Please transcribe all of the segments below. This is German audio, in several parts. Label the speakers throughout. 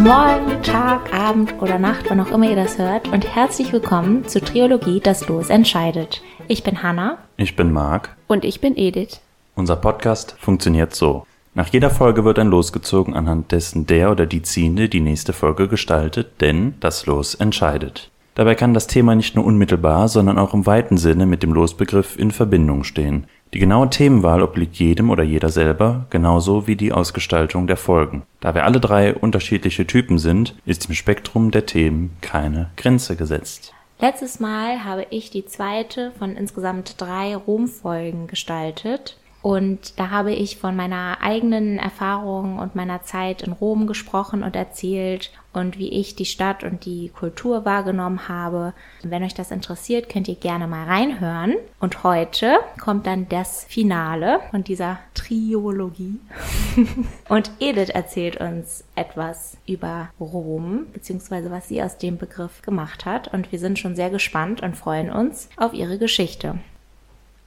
Speaker 1: Guten Morgen, Tag, Abend oder Nacht, wann auch immer ihr das hört und herzlich willkommen zu Triologie Das Los entscheidet. Ich bin Hanna.
Speaker 2: Ich bin Marc.
Speaker 3: Und ich bin Edith.
Speaker 2: Unser Podcast funktioniert so. Nach jeder Folge wird ein Los gezogen, anhand dessen der oder die Ziehende die nächste Folge gestaltet, denn das Los entscheidet. Dabei kann das Thema nicht nur unmittelbar, sondern auch im weiten Sinne mit dem Losbegriff in Verbindung stehen. Die genaue Themenwahl obliegt jedem oder jeder selber, genauso wie die Ausgestaltung der Folgen. Da wir alle drei unterschiedliche Typen sind, ist im Spektrum der Themen keine Grenze gesetzt.
Speaker 1: Letztes Mal habe ich die zweite von insgesamt drei Rom-Folgen gestaltet. Und da habe ich von meiner eigenen Erfahrung und meiner Zeit in Rom gesprochen und erzählt und wie ich die Stadt und die Kultur wahrgenommen habe. Wenn euch das interessiert, könnt ihr gerne mal reinhören. Und heute kommt dann das Finale von dieser Triologie. und Edith erzählt uns etwas über Rom, beziehungsweise was sie aus dem Begriff gemacht hat. Und wir sind schon sehr gespannt und freuen uns auf ihre Geschichte.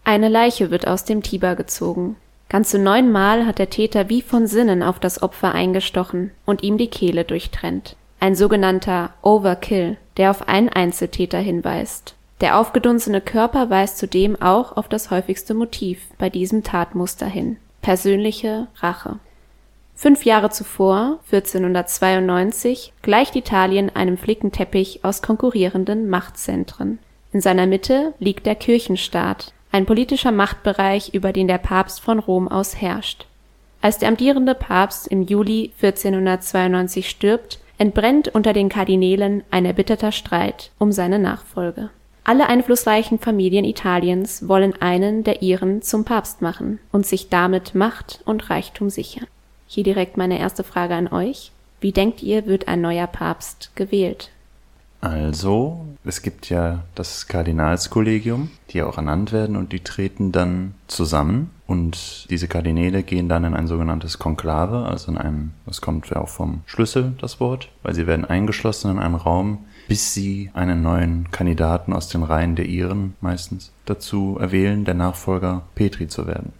Speaker 3: Eine Leiche wird aus dem Tiber gezogen. Ganze neunmal hat der Täter wie von Sinnen auf das Opfer eingestochen und ihm die Kehle durchtrennt. Ein sogenannter Overkill, der auf einen Einzeltäter hinweist. Der aufgedunsene Körper weist zudem auch auf das häufigste Motiv bei diesem Tatmuster hin. Persönliche Rache. Fünf Jahre zuvor, 1492, gleicht Italien einem Flickenteppich aus konkurrierenden Machtzentren. In seiner Mitte liegt der Kirchenstaat, ein politischer Machtbereich, über den der Papst von Rom aus herrscht. Als der amtierende Papst im Juli 1492 stirbt, entbrennt unter den Kardinälen ein erbitterter Streit um seine Nachfolge. Alle einflussreichen Familien Italiens wollen einen der ihren zum Papst machen und sich damit Macht und Reichtum sichern. Hier direkt meine erste Frage an euch. Wie denkt ihr, wird ein neuer Papst gewählt?
Speaker 2: Also, es gibt ja das Kardinalskollegium, die auch ernannt werden und die treten dann zusammen und diese Kardinäle gehen dann in ein sogenanntes Konklave, also in einem, das kommt ja auch vom Schlüssel, das Wort, weil sie werden eingeschlossen in einen Raum, bis sie einen neuen Kandidaten aus den Reihen der Iren meistens dazu erwählen, der Nachfolger Petri zu werden.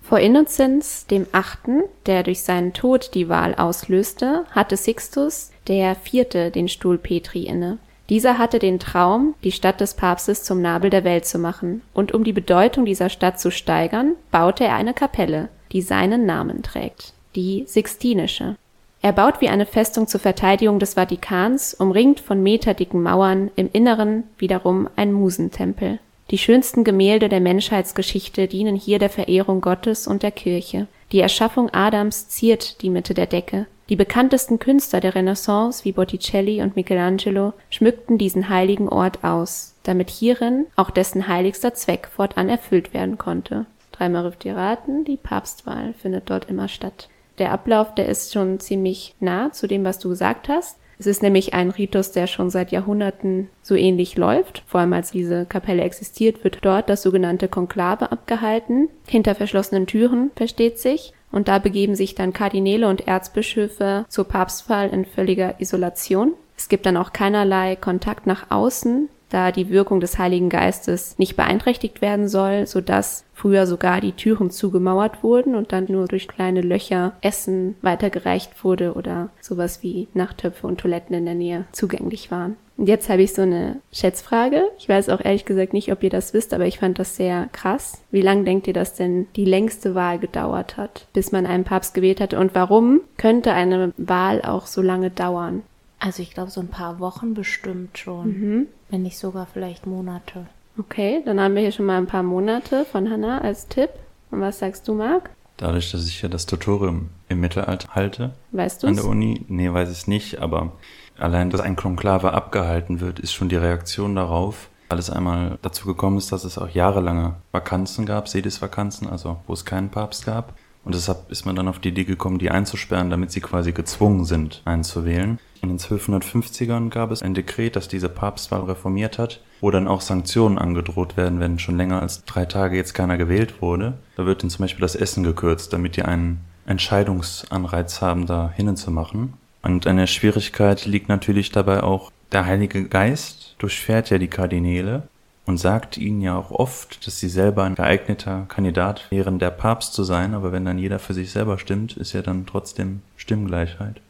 Speaker 3: Vor Innozenz dem Achten, der durch seinen Tod die Wahl auslöste, hatte Sixtus der Vierte den Stuhl Petri inne. Dieser hatte den Traum, die Stadt des Papstes zum Nabel der Welt zu machen, und um die Bedeutung dieser Stadt zu steigern, baute er eine Kapelle, die seinen Namen trägt, die Sixtinische. Er baut wie eine Festung zur Verteidigung des Vatikans, umringt von meterdicken Mauern, im Inneren wiederum ein Musentempel. Die schönsten Gemälde der Menschheitsgeschichte dienen hier der Verehrung Gottes und der Kirche. Die Erschaffung Adams ziert die Mitte der Decke. Die bekanntesten Künstler der Renaissance wie Botticelli und Michelangelo schmückten diesen heiligen Ort aus, damit hierin auch dessen heiligster Zweck fortan erfüllt werden konnte. Dreimal dürft ihr raten, die Papstwahl findet dort immer statt. Der Ablauf, der ist schon ziemlich nah zu dem, was du gesagt hast. Es ist nämlich ein Ritus, der schon seit Jahrhunderten so ähnlich läuft. Vor allem als diese Kapelle existiert, wird dort das sogenannte Konklave abgehalten. Hinter verschlossenen Türen, versteht sich. Und da begeben sich dann Kardinäle und Erzbischöfe zur Papstwahl in völliger Isolation. Es gibt dann auch keinerlei Kontakt nach außen, da die Wirkung des Heiligen Geistes nicht beeinträchtigt werden soll, so dass früher sogar die Türen zugemauert wurden und dann nur durch kleine Löcher Essen weitergereicht wurde oder sowas wie Nachttöpfe und Toiletten in der Nähe zugänglich waren. Und jetzt habe ich so eine Schätzfrage. Ich weiß auch ehrlich gesagt nicht, ob ihr das wisst, aber ich fand das sehr krass. Wie lange denkt ihr, dass denn die längste Wahl gedauert hat, bis man einen Papst gewählt hatte? Und warum könnte eine Wahl auch so lange dauern?
Speaker 1: Also ich glaube so ein paar Wochen bestimmt schon. Mhm. Wenn nicht sogar vielleicht Monate.
Speaker 3: Okay, dann haben wir hier schon mal ein paar Monate von Hannah als Tipp. Und was sagst du, Marc?
Speaker 2: Dadurch, dass ich ja das Tutorium im Mittelalter halte.
Speaker 3: Weißt du
Speaker 2: An der Uni? Nee, weiß ich nicht, aber allein, dass ein Konklave abgehalten wird, ist schon die Reaktion darauf. Alles einmal dazu gekommen ist, dass es auch jahrelange Vakanzen gab, Sedisvakanzen, also wo es keinen Papst gab. Und deshalb ist man dann auf die Idee gekommen, die einzusperren, damit sie quasi gezwungen sind, einzuwählen. In den 1250ern gab es ein Dekret, das diese Papstwahl reformiert hat. wo dann auch Sanktionen angedroht werden, wenn schon länger als drei Tage jetzt keiner gewählt wurde. Da wird dann zum Beispiel das Essen gekürzt, damit die einen Entscheidungsanreiz haben, da hinzumachen. Und eine Schwierigkeit liegt natürlich dabei auch, der Heilige Geist durchfährt ja die Kardinäle und sagt ihnen ja auch oft, dass sie selber ein geeigneter Kandidat wären, der Papst zu sein, aber wenn dann jeder für sich selber stimmt, ist ja dann trotzdem Stimmgleichheit.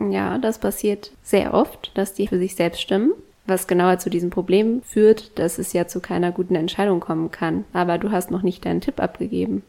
Speaker 3: Ja, das passiert sehr oft, dass die für sich selbst stimmen. Was genauer zu diesem Problem führt, dass es ja zu keiner guten Entscheidung kommen kann. Aber du hast noch nicht deinen Tipp abgegeben.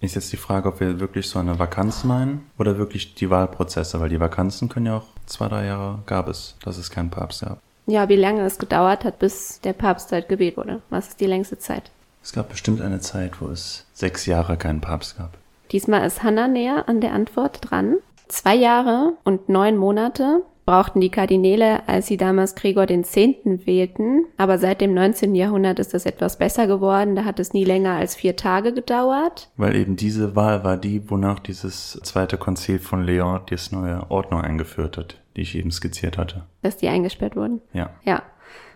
Speaker 2: Ist jetzt die Frage, ob wir wirklich so eine Vakanz meinen oder wirklich die Wahlprozesse, weil die Vakanzen können ja auch zwei, drei Jahre gab es, dass es keinen Papst gab.
Speaker 3: Ja, wie lange es gedauert hat, bis der Papst halt gewählt wurde. Was ist die längste Zeit?
Speaker 2: Es gab bestimmt eine Zeit, wo es sechs Jahre keinen Papst gab.
Speaker 3: Diesmal ist Hannah näher an der Antwort dran. Zwei Jahre und neun Monate brauchten die Kardinäle, als sie damals Gregor den Zehnten wählten. Aber seit dem 19. Jahrhundert ist das etwas besser geworden. Da hat es nie länger als vier Tage gedauert.
Speaker 2: Weil eben diese Wahl war die, wonach dieses zweite Konzil von Leon die neue Ordnung eingeführt hat, die ich eben skizziert hatte.
Speaker 3: Dass die eingesperrt wurden?
Speaker 2: Ja.
Speaker 3: Ja.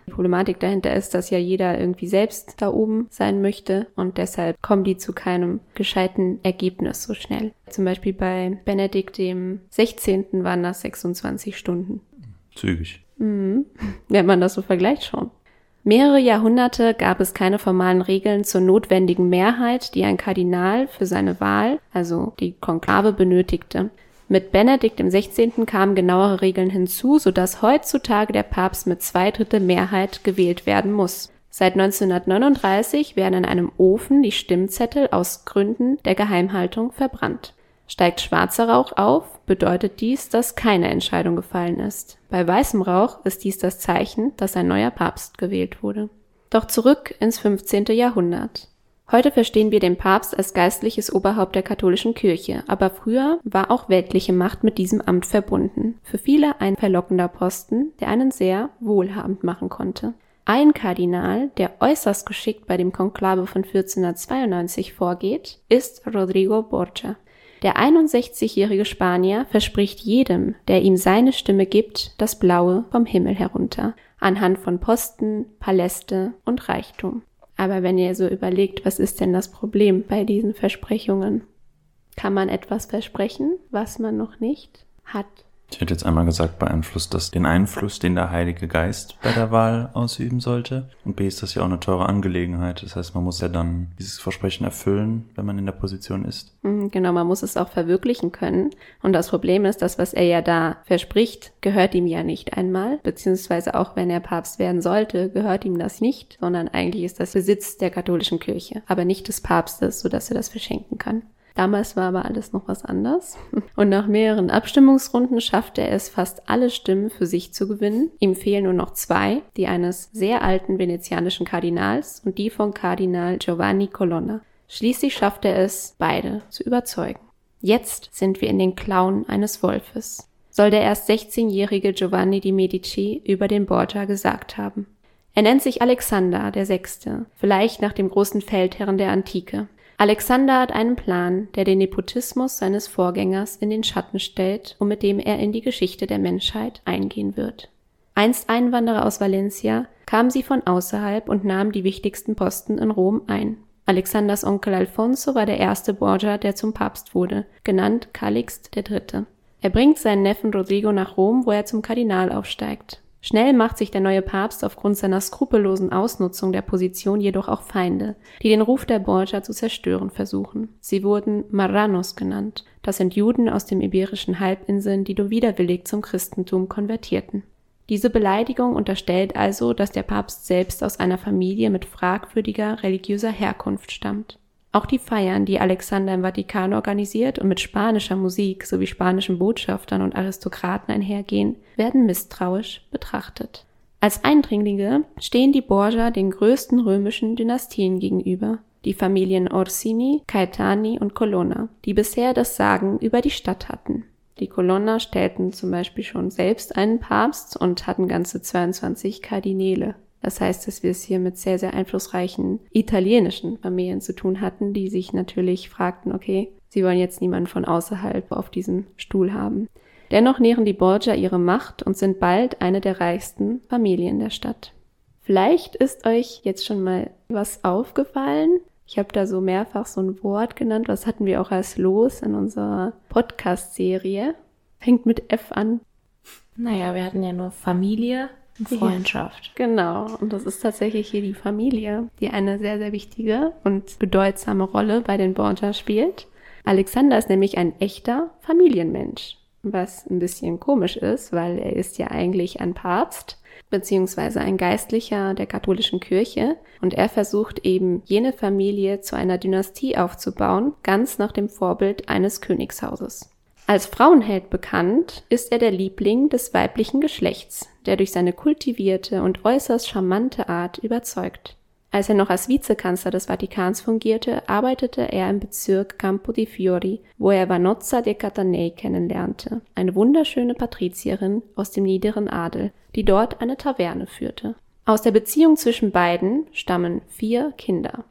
Speaker 3: Die Problematik dahinter ist, dass ja jeder irgendwie selbst da oben sein möchte und deshalb kommen die zu keinem gescheiten Ergebnis so schnell. Zum Beispiel bei Benedikt dem 16. waren das 26 Stunden.
Speaker 2: Zügig.
Speaker 3: Mhm. Wenn man das so vergleicht schon. Mehrere Jahrhunderte gab es keine formalen Regeln zur notwendigen Mehrheit, die ein Kardinal für seine Wahl, also die Konklave, benötigte. Mit Benedikt XVI. kamen genauere Regeln hinzu, sodass heutzutage der Papst mit zwei Drittel Mehrheit gewählt werden muss. Seit 1939 werden in einem Ofen die Stimmzettel aus Gründen der Geheimhaltung verbrannt. Steigt schwarzer Rauch auf, bedeutet dies, dass keine Entscheidung gefallen ist. Bei weißem Rauch ist dies das Zeichen, dass ein neuer Papst gewählt wurde. Doch zurück ins 15. Jahrhundert. Heute verstehen wir den Papst als geistliches Oberhaupt der katholischen Kirche, aber früher war auch weltliche Macht mit diesem Amt verbunden. Für viele ein verlockender Posten, der einen sehr wohlhabend machen konnte. Ein Kardinal, der äußerst geschickt bei dem Konklave von 1492 vorgeht, ist Rodrigo Borgia. Der 61-jährige Spanier verspricht jedem, der ihm seine Stimme gibt, das Blaue vom Himmel herunter, anhand von Posten, Paläste und Reichtum. Aber wenn ihr so überlegt, was ist denn das Problem bei diesen Versprechungen? Kann man etwas versprechen, was man noch nicht hat?
Speaker 2: Ich hätte jetzt einmal gesagt, beeinflusst das den Einfluss, den der Heilige Geist bei der Wahl ausüben sollte. Und B ist das ja auch eine teure Angelegenheit. Das heißt, man muss ja dann dieses Versprechen erfüllen, wenn man in der Position ist.
Speaker 3: Mhm, genau, man muss es auch verwirklichen können. Und das Problem ist, das, was er ja da verspricht, gehört ihm ja nicht einmal. Beziehungsweise auch wenn er Papst werden sollte, gehört ihm das nicht, sondern eigentlich ist das Besitz der katholischen Kirche, aber nicht des Papstes, sodass er das verschenken kann. Damals war aber alles noch was anders. Und nach mehreren Abstimmungsrunden schaffte er es fast alle Stimmen für sich zu gewinnen. Ihm fehlen nur noch zwei, die eines sehr alten venezianischen Kardinals und die von Kardinal Giovanni Colonna. Schließlich schaffte er es, beide zu überzeugen. Jetzt sind wir in den Klauen eines Wolfes. Soll der erst 16-jährige Giovanni di Medici über den Borgia gesagt haben. Er nennt sich Alexander der Sechste, vielleicht nach dem großen Feldherren der Antike. Alexander hat einen Plan, der den Nepotismus seines Vorgängers in den Schatten stellt und mit dem er in die Geschichte der Menschheit eingehen wird. Einst Einwanderer aus Valencia kamen sie von außerhalb und nahmen die wichtigsten Posten in Rom ein. Alexanders Onkel Alfonso war der erste Borgia, der zum Papst wurde, genannt Calixt III. Er bringt seinen Neffen Rodrigo nach Rom, wo er zum Kardinal aufsteigt. Schnell macht sich der neue Papst aufgrund seiner skrupellosen Ausnutzung der Position jedoch auch Feinde, die den Ruf der Borgia zu zerstören versuchen. Sie wurden Marranos genannt. Das sind Juden aus den iberischen Halbinseln, die nur widerwillig zum Christentum konvertierten. Diese Beleidigung unterstellt also, dass der Papst selbst aus einer Familie mit fragwürdiger religiöser Herkunft stammt. Auch die Feiern, die Alexander im Vatikan organisiert und mit spanischer Musik sowie spanischen Botschaftern und Aristokraten einhergehen, werden misstrauisch betrachtet. Als Eindringlinge stehen die Borgia den größten römischen Dynastien gegenüber, die Familien Orsini, Caetani und Colonna, die bisher das Sagen über die Stadt hatten. Die Colonna stellten zum Beispiel schon selbst einen Papst und hatten ganze 22 Kardinäle. Das heißt, dass wir es hier mit sehr, sehr einflussreichen italienischen Familien zu tun hatten, die sich natürlich fragten, okay, sie wollen jetzt niemanden von außerhalb auf diesem Stuhl haben. Dennoch nähren die Borgia ihre Macht und sind bald eine der reichsten Familien der Stadt. Vielleicht ist euch jetzt schon mal was aufgefallen. Ich habe da so mehrfach so ein Wort genannt. Was hatten wir auch als Los in unserer Podcast-Serie? Fängt mit F an.
Speaker 1: Naja, wir hatten ja nur Familie Freundschaft.
Speaker 3: Ja, genau. Und das ist tatsächlich hier die Familie, die eine sehr, sehr wichtige und bedeutsame Rolle bei den Borgia spielt. Alexander ist nämlich ein echter Familienmensch, was ein bisschen komisch ist, weil er ist ja eigentlich ein Papst beziehungsweise ein Geistlicher der katholischen Kirche und er versucht eben jene Familie zu einer Dynastie aufzubauen, ganz nach dem Vorbild eines Königshauses. Als Frauenheld bekannt ist er der Liebling des weiblichen Geschlechts, der durch seine kultivierte und äußerst charmante Art überzeugt. Als er noch als Vizekanzler des Vatikans fungierte, arbeitete er im Bezirk Campo di Fiori, wo er Vanozza de Catanei kennenlernte, eine wunderschöne Patrizierin aus dem niederen Adel, die dort eine Taverne führte. Aus der Beziehung zwischen beiden stammen vier Kinder.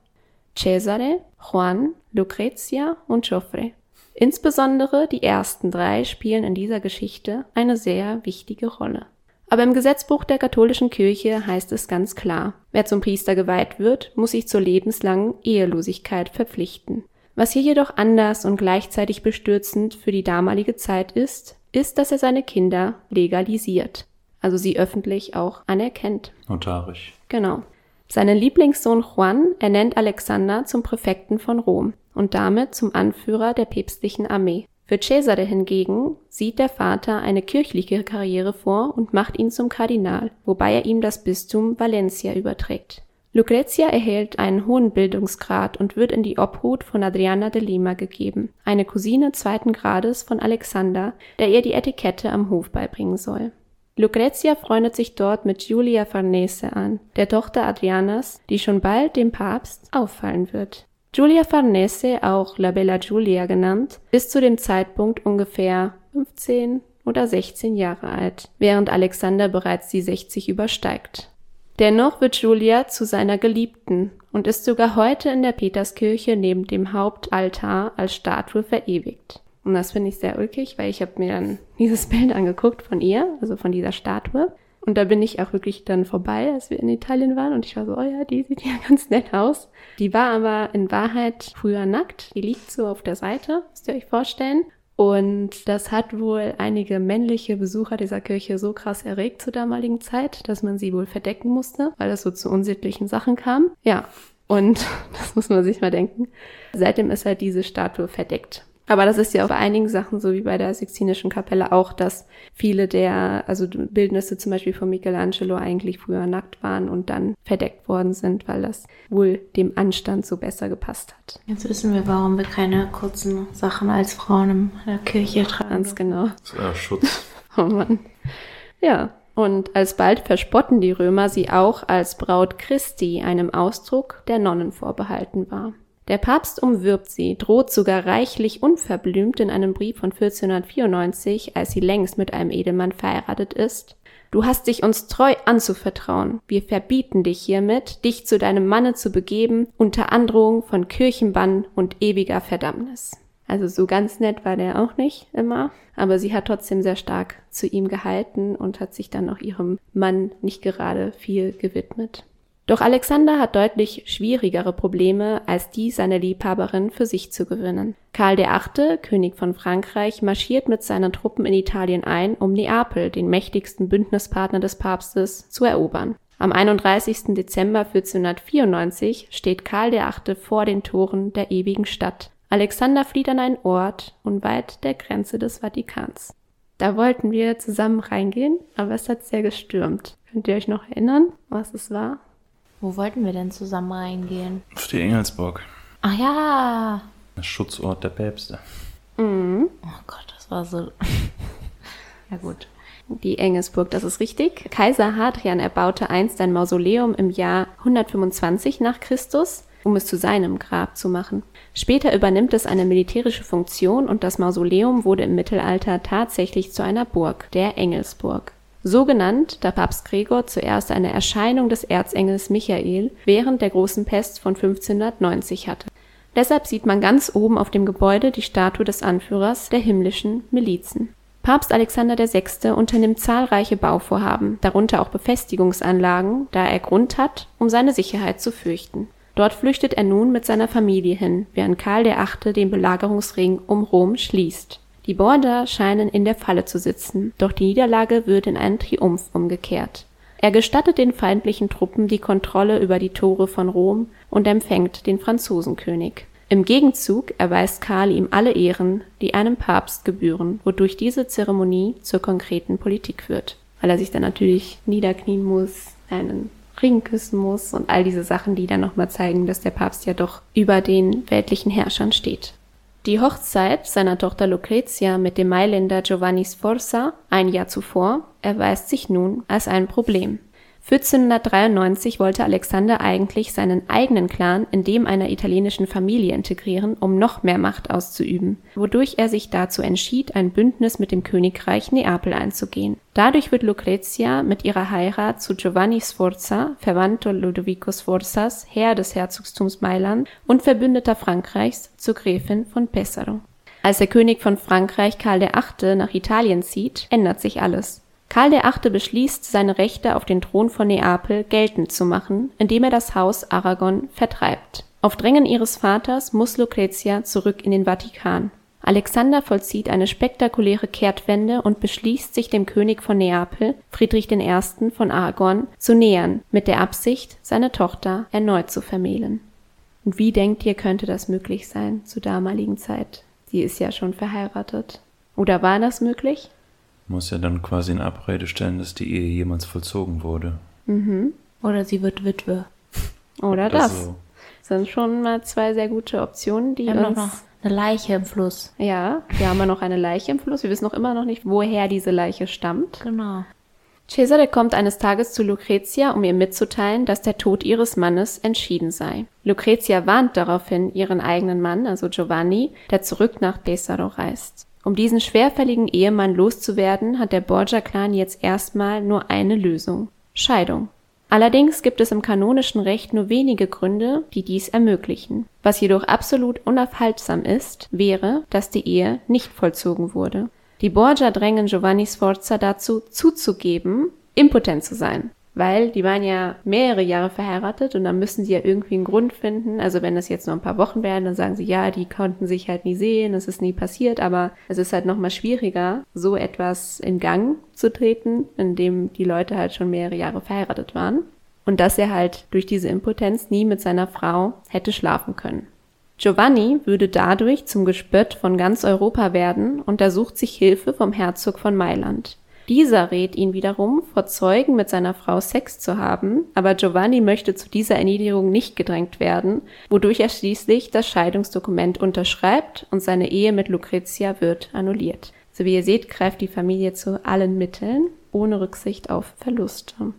Speaker 3: Cesare, Juan, Lucrezia und Joffre. Insbesondere die ersten drei spielen in dieser Geschichte eine sehr wichtige Rolle. Aber im Gesetzbuch der katholischen Kirche heißt es ganz klar, wer zum Priester geweiht wird, muss sich zur lebenslangen Ehelosigkeit verpflichten. Was hier jedoch anders und gleichzeitig bestürzend für die damalige Zeit ist, ist, dass er seine Kinder legalisiert, also sie öffentlich auch anerkennt.
Speaker 2: Notarisch.
Speaker 3: Genau. Seinen Lieblingssohn Juan ernennt Alexander zum Präfekten von Rom und damit zum Anführer der päpstlichen Armee. Für Cesare hingegen sieht der Vater eine kirchliche Karriere vor und macht ihn zum Kardinal, wobei er ihm das Bistum Valencia überträgt. Lucrezia erhält einen hohen Bildungsgrad und wird in die Obhut von Adriana de Lima gegeben, eine Cousine zweiten Grades von Alexander, der ihr die Etikette am Hof beibringen soll. Lucrezia freundet sich dort mit Giulia Farnese an, der Tochter Adrianas, die schon bald dem Papst auffallen wird. Giulia Farnese, auch La Bella Giulia genannt, ist zu dem Zeitpunkt ungefähr 15 oder 16 Jahre alt, während Alexander bereits die 60 übersteigt. Dennoch wird Julia zu seiner Geliebten und ist sogar heute in der Peterskirche neben dem Hauptaltar als Statue verewigt. Und das finde ich sehr ulkig, weil ich habe mir dann dieses Bild angeguckt von ihr, also von dieser Statue. Und da bin ich auch wirklich dann vorbei, als wir in Italien waren. Und ich war so, oh ja, die sieht ja ganz nett aus. Die war aber in Wahrheit früher nackt. Die liegt so auf der Seite, müsst ihr euch vorstellen. Und das hat wohl einige männliche Besucher dieser Kirche so krass erregt zur damaligen Zeit, dass man sie wohl verdecken musste, weil es so zu unsittlichen Sachen kam. Ja, und das muss man sich mal denken. Seitdem ist halt diese Statue verdeckt. Aber das ist ja auch bei einigen Sachen so wie bei der Sixtinischen Kapelle auch, dass viele der, also Bildnisse zum Beispiel von Michelangelo eigentlich früher nackt waren und dann verdeckt worden sind, weil das wohl dem Anstand so besser gepasst hat.
Speaker 1: Jetzt wissen wir, warum wir keine kurzen Sachen als Frauen in der Kirche tragen.
Speaker 3: Ganz genau.
Speaker 2: Ja Schutz.
Speaker 3: Oh Mann. Ja. Und alsbald verspotten die Römer sie auch als Braut Christi, einem Ausdruck, der Nonnen vorbehalten war. Der Papst umwirbt sie, droht sogar reichlich unverblümt in einem Brief von 1494, als sie längst mit einem Edelmann verheiratet ist. Du hast dich uns treu anzuvertrauen. Wir verbieten dich hiermit, dich zu deinem Manne zu begeben, unter Androhung von Kirchenbann und ewiger Verdammnis. Also so ganz nett war der auch nicht immer, aber sie hat trotzdem sehr stark zu ihm gehalten und hat sich dann auch ihrem Mann nicht gerade viel gewidmet. Doch Alexander hat deutlich schwierigere Probleme, als die seiner Liebhaberin für sich zu gewinnen. Karl VIII., König von Frankreich, marschiert mit seinen Truppen in Italien ein, um Neapel, den mächtigsten Bündnispartner des Papstes, zu erobern. Am 31. Dezember 1494 steht Karl VIII. vor den Toren der ewigen Stadt. Alexander flieht an einen Ort unweit der Grenze des Vatikans. Da wollten wir zusammen reingehen, aber es hat sehr gestürmt. Könnt ihr euch noch erinnern, was es war?
Speaker 1: Wo wollten wir denn zusammen reingehen?
Speaker 2: Auf die Engelsburg.
Speaker 1: Ach ja.
Speaker 2: Der Schutzort der Päpste.
Speaker 3: Mhm.
Speaker 1: Oh Gott, das war so. ja gut.
Speaker 3: Die Engelsburg, das ist richtig. Kaiser Hadrian erbaute einst ein Mausoleum im Jahr 125 nach Christus, um es zu seinem Grab zu machen. Später übernimmt es eine militärische Funktion und das Mausoleum wurde im Mittelalter tatsächlich zu einer Burg, der Engelsburg. So genannt, da Papst Gregor zuerst eine Erscheinung des Erzengels Michael während der großen Pest von 1590 hatte. Deshalb sieht man ganz oben auf dem Gebäude die Statue des Anführers der himmlischen Milizen. Papst Alexander VI. unternimmt zahlreiche Bauvorhaben, darunter auch Befestigungsanlagen, da er Grund hat, um seine Sicherheit zu fürchten. Dort flüchtet er nun mit seiner Familie hin, während Karl VIII. den Belagerungsring um Rom schließt. Die Borgia scheinen in der Falle zu sitzen, doch die Niederlage wird in einen Triumph umgekehrt. Er gestattet den feindlichen Truppen die Kontrolle über die Tore von Rom und empfängt den Franzosenkönig. Im Gegenzug erweist Karl ihm alle Ehren, die einem Papst gebühren, wodurch diese Zeremonie zur konkreten Politik wird. Weil er sich dann natürlich niederknien muss, einen Ring küssen muss und all diese Sachen, die dann nochmal zeigen, dass der Papst ja doch über den weltlichen Herrschern steht. Die Hochzeit seiner Tochter Lucrezia mit dem Mailänder Giovanni Sforza ein Jahr zuvor erweist sich nun als ein Problem. 1493 wollte Alexander eigentlich seinen eigenen Clan in dem einer italienischen Familie integrieren, um noch mehr Macht auszuüben, wodurch er sich dazu entschied, ein Bündnis mit dem Königreich Neapel einzugehen. Dadurch wird Lucrezia mit ihrer Heirat zu Giovanni Sforza, Verwandter Ludovico Sforzas, Herr des Herzogtums Mailand und Verbündeter Frankreichs, zur Gräfin von Pesaro. Als der König von Frankreich Karl VIII. nach Italien zieht, ändert sich alles. Karl VIII. beschließt, seine Rechte auf den Thron von Neapel geltend zu machen, indem er das Haus Aragon vertreibt. Auf Drängen ihres Vaters muss Lucretia zurück in den Vatikan. Alexander vollzieht eine spektakuläre Kehrtwende und beschließt, sich dem König von Neapel, Friedrich I. von Aragon, zu nähern, mit der Absicht, seine Tochter erneut zu vermählen. Und wie denkt ihr, könnte das möglich sein zur damaligen Zeit? Sie ist ja schon verheiratet. Oder war das möglich?
Speaker 2: Muss ja dann quasi in Abrede stellen, dass die Ehe jemals vollzogen wurde.
Speaker 1: Mhm. Oder sie wird Witwe.
Speaker 3: Oder, das. So. Das sind schon mal zwei sehr gute Optionen, die
Speaker 1: wir haben
Speaker 3: uns...
Speaker 1: noch eine Leiche im Fluss.
Speaker 3: Ja, wir haben ja noch eine Leiche im Fluss. Wir wissen noch immer noch nicht, woher diese Leiche stammt.
Speaker 1: Genau.
Speaker 3: Cesare kommt eines Tages zu Lucretia, um ihr mitzuteilen, dass der Tod ihres Mannes entschieden sei. Lucretia warnt daraufhin ihren eigenen Mann, also Giovanni, der zurück nach Pesaro reist. Um diesen schwerfälligen Ehemann loszuwerden, hat der Borgia-Clan jetzt erstmal nur eine Lösung: Scheidung. Allerdings gibt es im kanonischen Recht nur wenige Gründe, die dies ermöglichen. Was jedoch absolut unaufhaltsam ist, wäre, dass die Ehe nicht vollzogen wurde. Die Borgia drängen Giovanni Sforza dazu, zuzugeben, impotent zu sein weil die waren ja mehrere Jahre verheiratet und dann müssen sie ja irgendwie einen Grund finden. Also wenn das jetzt nur ein paar Wochen werden, dann sagen sie, ja, die konnten sich halt nie sehen, es ist nie passiert, aber es ist halt nochmal schwieriger, so etwas in Gang zu treten, indem die Leute halt schon mehrere Jahre verheiratet waren. Und dass er halt durch diese Impotenz nie mit seiner Frau hätte schlafen können. Giovanni würde dadurch zum Gespött von ganz Europa werden und ersucht sich Hilfe vom Herzog von Mailand. Dieser rät ihn wiederum, vor Zeugen mit seiner Frau Sex zu haben, aber Giovanni möchte zu dieser Erniedrigung nicht gedrängt werden, wodurch er schließlich das Scheidungsdokument unterschreibt und seine Ehe mit Lucretia wird annulliert. So wie ihr seht, greift die Familie zu allen Mitteln, ohne Rücksicht auf Verluste.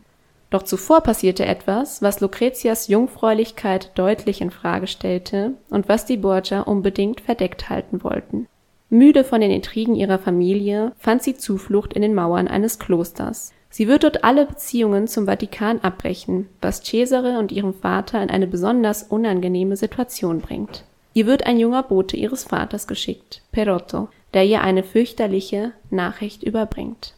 Speaker 3: Doch zuvor passierte etwas, was Lucretias Jungfräulichkeit deutlich in Frage stellte und was die Borgia unbedingt verdeckt halten wollten. Müde von den Intrigen ihrer Familie fand sie Zuflucht in den Mauern eines Klosters. Sie wird dort alle Beziehungen zum Vatikan abbrechen, was Cesare und ihrem Vater in eine besonders unangenehme Situation bringt. Ihr wird ein junger Bote ihres Vaters geschickt, Perotto, der ihr eine fürchterliche Nachricht überbringt.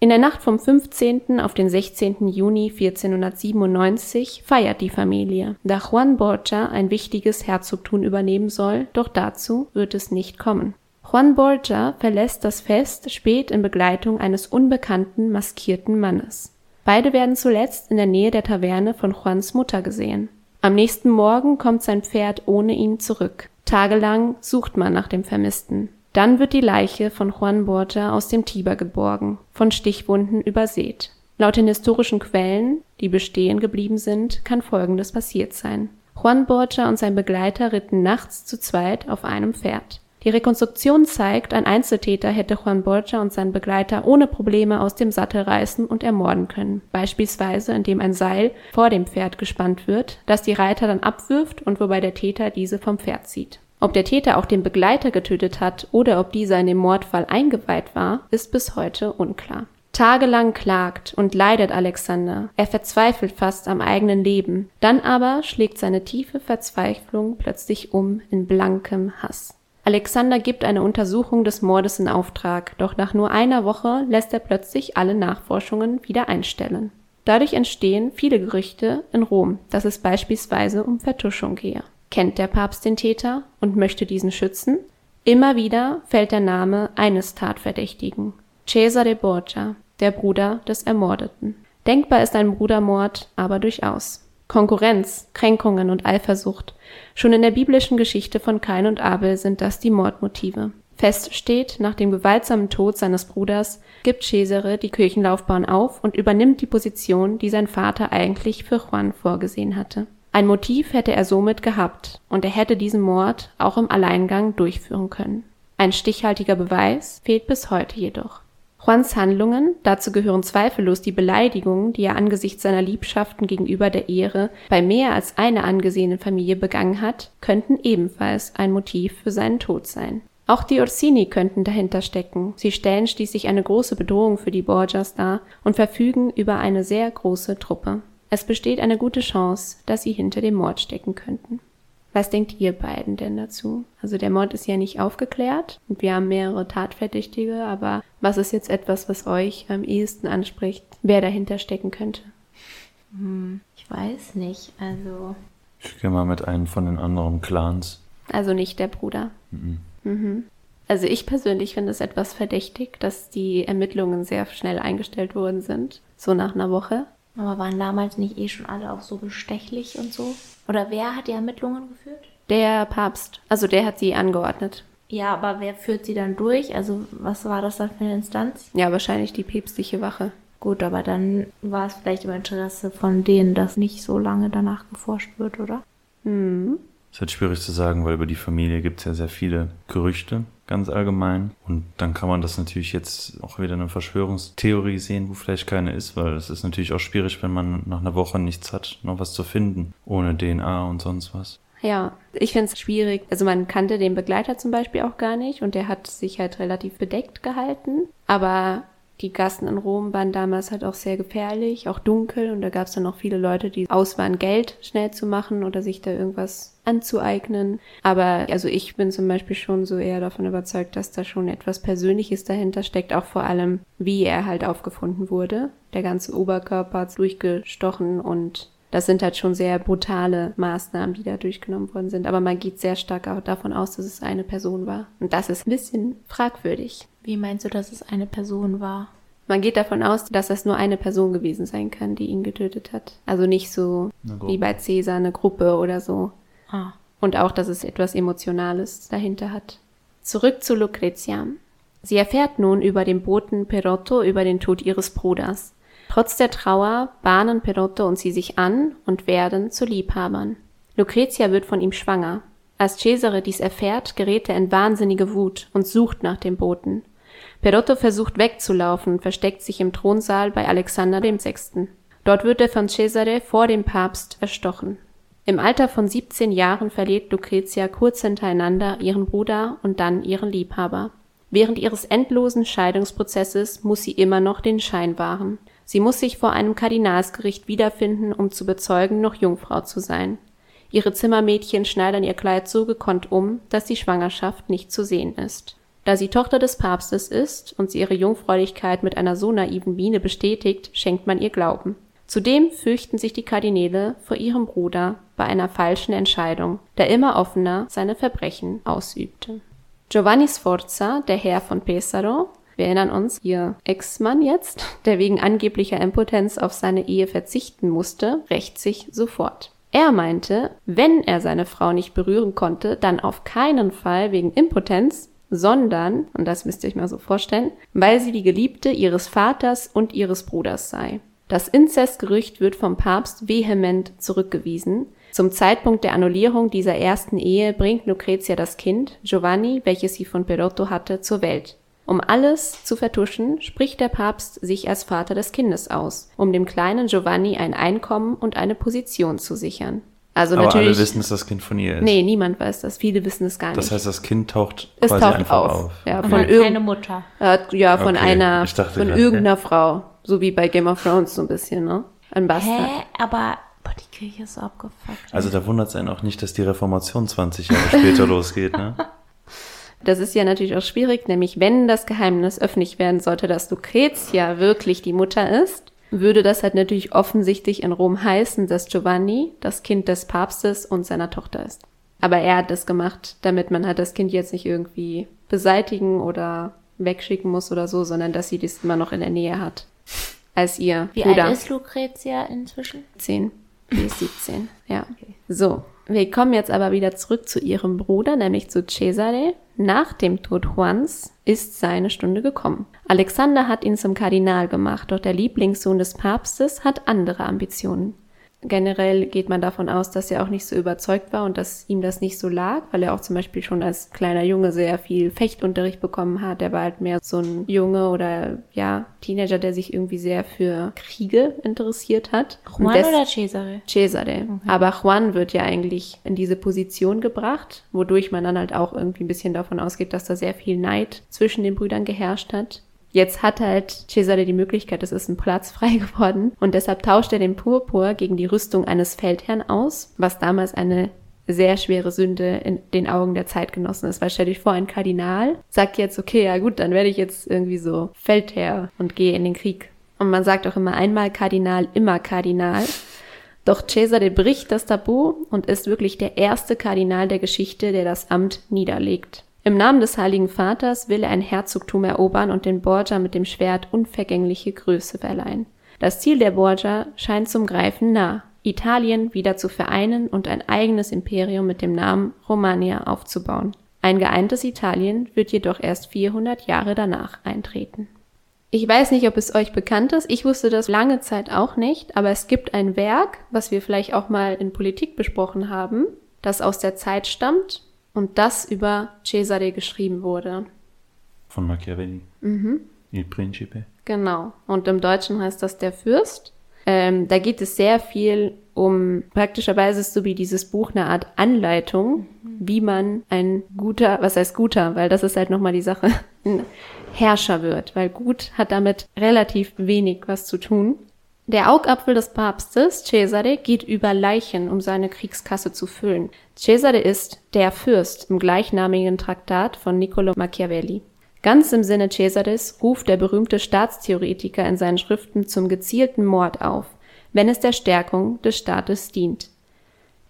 Speaker 3: In der Nacht vom 15. auf den 16. Juni 1497 feiert die Familie, da Juan Borgia ein wichtiges Herzogtum übernehmen soll, doch dazu wird es nicht kommen. Juan Borgia verlässt das Fest spät in Begleitung eines unbekannten maskierten Mannes. Beide werden zuletzt in der Nähe der Taverne von Juans Mutter gesehen. Am nächsten Morgen kommt sein Pferd ohne ihn zurück. Tagelang sucht man nach dem Vermissten. Dann wird die Leiche von Juan Borgia aus dem Tiber geborgen, von Stichwunden übersät. Laut den historischen Quellen, die bestehen geblieben sind, kann Folgendes passiert sein. Juan Borgia und sein Begleiter ritten nachts zu zweit auf einem Pferd. Die Rekonstruktion zeigt, ein Einzeltäter hätte Juan Borgia und seinen Begleiter ohne Probleme aus dem Sattel reißen und ermorden können, beispielsweise indem ein Seil vor dem Pferd gespannt wird, das die Reiter dann abwirft und wobei der Täter diese vom Pferd zieht. Ob der Täter auch den Begleiter getötet hat oder ob dieser in den Mordfall eingeweiht war, ist bis heute unklar. Tagelang klagt und leidet Alexander. Er verzweifelt fast am eigenen Leben. Dann aber schlägt seine tiefe Verzweiflung plötzlich um in blankem Hass. Alexander gibt eine Untersuchung des Mordes in Auftrag, doch nach nur einer Woche lässt er plötzlich alle Nachforschungen wieder einstellen. Dadurch entstehen viele Gerüchte in Rom, dass es beispielsweise um Vertuschung gehe. Kennt der Papst den Täter und möchte diesen schützen? Immer wieder fällt der Name eines Tatverdächtigen, Cesare Borgia, der Bruder des Ermordeten. Denkbar ist ein Brudermord aber durchaus. Konkurrenz, Kränkungen und Eifersucht. Schon in der biblischen Geschichte von Kain und Abel sind das die Mordmotive. Fest steht, nach dem gewaltsamen Tod seines Bruders gibt Cesare die Kirchenlaufbahn auf und übernimmt die Position, die sein Vater eigentlich für Juan vorgesehen hatte. Ein Motiv hätte er somit gehabt, und er hätte diesen Mord auch im Alleingang durchführen können. Ein stichhaltiger Beweis fehlt bis heute jedoch. Juans Handlungen, dazu gehören zweifellos die Beleidigungen, die er angesichts seiner Liebschaften gegenüber der Ehre bei mehr als einer angesehenen Familie begangen hat, könnten ebenfalls ein Motiv für seinen Tod sein. Auch die Orsini könnten dahinter stecken. Sie stellen schließlich eine große Bedrohung für die Borgias dar und verfügen über eine sehr große Truppe. Es besteht eine gute Chance, dass sie hinter dem Mord stecken könnten. Was denkt ihr beiden denn dazu? Also der Mord ist ja nicht aufgeklärt und wir haben mehrere Tatverdächtige, aber was ist jetzt etwas, was euch am ehesten anspricht, wer dahinter stecken könnte?
Speaker 1: Hm, ich weiß nicht. Also.
Speaker 2: Ich gehe mal mit einem von den anderen Clans.
Speaker 3: Also nicht der Bruder. Mhm. Mhm. Also ich persönlich finde es etwas verdächtig, dass die Ermittlungen sehr schnell eingestellt worden sind, so nach einer Woche.
Speaker 1: Aber waren damals nicht eh schon alle auch so bestechlich und so? Oder wer hat die Ermittlungen geführt?
Speaker 3: Der Papst. Also der hat sie angeordnet.
Speaker 1: Ja, aber wer führt sie dann durch? Also was war das dann für eine Instanz?
Speaker 3: Ja, wahrscheinlich die päpstliche Wache.
Speaker 1: Gut, aber dann war es vielleicht im Interesse von denen, dass nicht so lange danach geforscht wird, oder?
Speaker 3: Hm.
Speaker 2: Ist halt schwierig zu sagen, weil über die Familie gibt es ja sehr viele Gerüchte, ganz allgemein. Und dann kann man das natürlich jetzt auch wieder eine Verschwörungstheorie sehen, wo vielleicht keine ist, weil es ist natürlich auch schwierig, wenn man nach einer Woche nichts hat, noch was zu finden, ohne DNA und sonst was.
Speaker 3: Ja, ich finde es schwierig. Also man kannte den Begleiter zum Beispiel auch gar nicht und der hat sich halt relativ bedeckt gehalten. Aber die Gassen in Rom waren damals halt auch sehr gefährlich, auch dunkel und da gab es dann auch viele Leute, die aus waren, Geld schnell zu machen oder sich da irgendwas anzueignen. Aber also ich bin zum Beispiel schon so eher davon überzeugt, dass da schon etwas Persönliches dahinter steckt, auch vor allem, wie er halt aufgefunden wurde. Der ganze Oberkörper durchgestochen und das sind halt schon sehr brutale Maßnahmen, die da durchgenommen worden sind. Aber man geht sehr stark auch davon aus, dass es eine Person war. Und das ist ein bisschen fragwürdig.
Speaker 1: Wie meinst du, dass es eine Person war?
Speaker 3: Man geht davon aus, dass es nur eine Person gewesen sein kann, die ihn getötet hat. Also nicht so wie bei Cäsar eine Gruppe oder so.
Speaker 1: Ah.
Speaker 3: Und auch, dass es etwas Emotionales dahinter hat. Zurück zu Lucrezia. Sie erfährt nun über den Boten Perotto über den Tod ihres Bruders. Trotz der Trauer bahnen Perotto und sie sich an und werden zu Liebhabern. Lucrezia wird von ihm schwanger. Als Cesare dies erfährt, gerät er in wahnsinnige Wut und sucht nach dem Boten. Perotto versucht wegzulaufen und versteckt sich im Thronsaal bei Alexander VI. Dort wird er von Cesare vor dem Papst erstochen. Im Alter von 17 Jahren verliert Lucretia kurz hintereinander ihren Bruder und dann ihren Liebhaber. Während ihres endlosen Scheidungsprozesses muss sie immer noch den Schein wahren. Sie muss sich vor einem Kardinalsgericht wiederfinden, um zu bezeugen, noch Jungfrau zu sein. Ihre Zimmermädchen schneidern ihr Kleid so gekonnt um, dass die Schwangerschaft nicht zu sehen ist. Da sie Tochter des Papstes ist und sie ihre Jungfräulichkeit mit einer so naiven Miene bestätigt, schenkt man ihr Glauben. Zudem fürchten sich die Kardinäle vor ihrem Bruder bei einer falschen Entscheidung, der immer offener seine Verbrechen ausübte. Giovanni Sforza, der Herr von Pesaro, wir erinnern uns, ihr Ex-Mann jetzt, der wegen angeblicher Impotenz auf seine Ehe verzichten musste, rächt sich sofort. Er meinte, wenn er seine Frau nicht berühren konnte, dann auf keinen Fall wegen Impotenz, sondern, und das müsst ihr euch mal so vorstellen, weil sie die Geliebte ihres Vaters und ihres Bruders sei. Das Inzestgerücht wird vom Papst vehement zurückgewiesen. Zum Zeitpunkt der Annullierung dieser ersten Ehe bringt Lucretia das Kind, Giovanni, welches sie von Perotto hatte, zur Welt. Um alles zu vertuschen, spricht der Papst sich als Vater des Kindes aus, um dem kleinen Giovanni ein Einkommen und eine Position zu sichern. Also
Speaker 2: Aber
Speaker 3: natürlich.
Speaker 2: alle wissen, dass das Kind von ihr ist.
Speaker 3: Nee, niemand weiß das. Viele wissen es gar nicht.
Speaker 2: Das heißt, das Kind taucht
Speaker 3: es
Speaker 2: quasi
Speaker 3: taucht
Speaker 2: einfach
Speaker 3: auf.
Speaker 2: auf.
Speaker 3: Ja,
Speaker 1: Und
Speaker 3: von,
Speaker 1: hat
Speaker 3: irgend,
Speaker 1: keine Mutter.
Speaker 3: äh, ja, von
Speaker 2: Okay,
Speaker 3: einer,
Speaker 2: ich dachte
Speaker 3: von irgendeiner Frau. So wie bei Game of Thrones so ein bisschen, ne? Ein Bastard.
Speaker 1: Hä? Aber boah, die Kirche ist so abgefuckt.
Speaker 2: Also da wundert es einen auch nicht, dass die Reformation 20 Jahre später losgeht, ne?
Speaker 3: Das ist ja natürlich auch schwierig, nämlich wenn das Geheimnis öffentlich werden sollte, dass Lucretia wirklich die Mutter ist, würde das halt natürlich offensichtlich in Rom heißen, dass Giovanni das Kind des Papstes und seiner Tochter ist. Aber er hat das gemacht, damit man halt das Kind jetzt nicht irgendwie beseitigen oder wegschicken muss oder so, sondern dass sie das immer noch in der Nähe hat. Als ihr
Speaker 1: Wie
Speaker 3: Bruder.
Speaker 1: alt ist Lucretia inzwischen?
Speaker 3: 10. Die ist 17, ja. So, wir kommen jetzt aber wieder zurück zu ihrem Bruder, nämlich zu Cesare. Nach dem Tod Juans ist seine Stunde gekommen. Alexander hat ihn zum Kardinal gemacht, doch der Lieblingssohn des Papstes hat andere Ambitionen. Generell geht man davon aus, dass er auch nicht so überzeugt war und dass ihm das nicht so lag, weil er auch zum Beispiel schon als kleiner Junge sehr viel Fechtunterricht bekommen hat. Er war halt mehr so ein Junge oder ja, Teenager, der sich irgendwie sehr für Kriege interessiert hat.
Speaker 1: Juan oder Cesare?
Speaker 3: Cesare. Aber Juan wird ja eigentlich in diese Position gebracht, wodurch man dann halt auch irgendwie ein bisschen davon ausgeht, dass da sehr viel Neid zwischen den Brüdern geherrscht hat. Jetzt hat halt Cesare die Möglichkeit, es ist ein Platz frei geworden und deshalb tauscht er den Purpur gegen die Rüstung eines Feldherrn aus, was damals eine sehr schwere Sünde in den Augen der Zeitgenossen ist. Weil stell dich vor, ein Kardinal sagt jetzt, okay, ja gut, dann werde ich jetzt irgendwie so Feldherr und gehe in den Krieg. Und man sagt auch immer einmal Kardinal, immer Kardinal. Doch Cesare bricht das Tabu und ist wirklich der erste Kardinal der Geschichte, der das Amt niederlegt. Im Namen des Heiligen Vaters will er ein Herzogtum erobern und den Borgia mit dem Schwert unvergängliche Größe verleihen. Das Ziel der Borgia scheint zum Greifen nah, Italien wieder zu vereinen und ein eigenes Imperium mit dem Namen Romania aufzubauen. Ein geeintes Italien wird jedoch erst 400 Jahre danach eintreten. Ich weiß nicht, ob es euch bekannt ist. Ich wusste das lange Zeit auch nicht, aber es gibt ein Werk, was wir vielleicht auch mal in Politik besprochen haben, das aus der Zeit stammt und das über Cesare geschrieben wurde.
Speaker 2: Von Machiavelli. Il Principe.
Speaker 3: Genau. Und im Deutschen heißt das der Fürst. Ähm, da geht es sehr viel um, praktischerweise ist so wie dieses Buch eine Art Anleitung, wie man ein guter, was heißt guter, weil das ist halt nochmal die Sache, ein Herrscher wird, weil gut hat damit relativ wenig was zu tun. Der Augapfel des Papstes, Cesare, geht über Leichen, um seine Kriegskasse zu füllen. Cesare ist der Fürst im gleichnamigen Traktat von Niccolo Machiavelli. Ganz im Sinne Cesares ruft der berühmte Staatstheoretiker in seinen Schriften zum gezielten Mord auf, wenn es der Stärkung des Staates dient.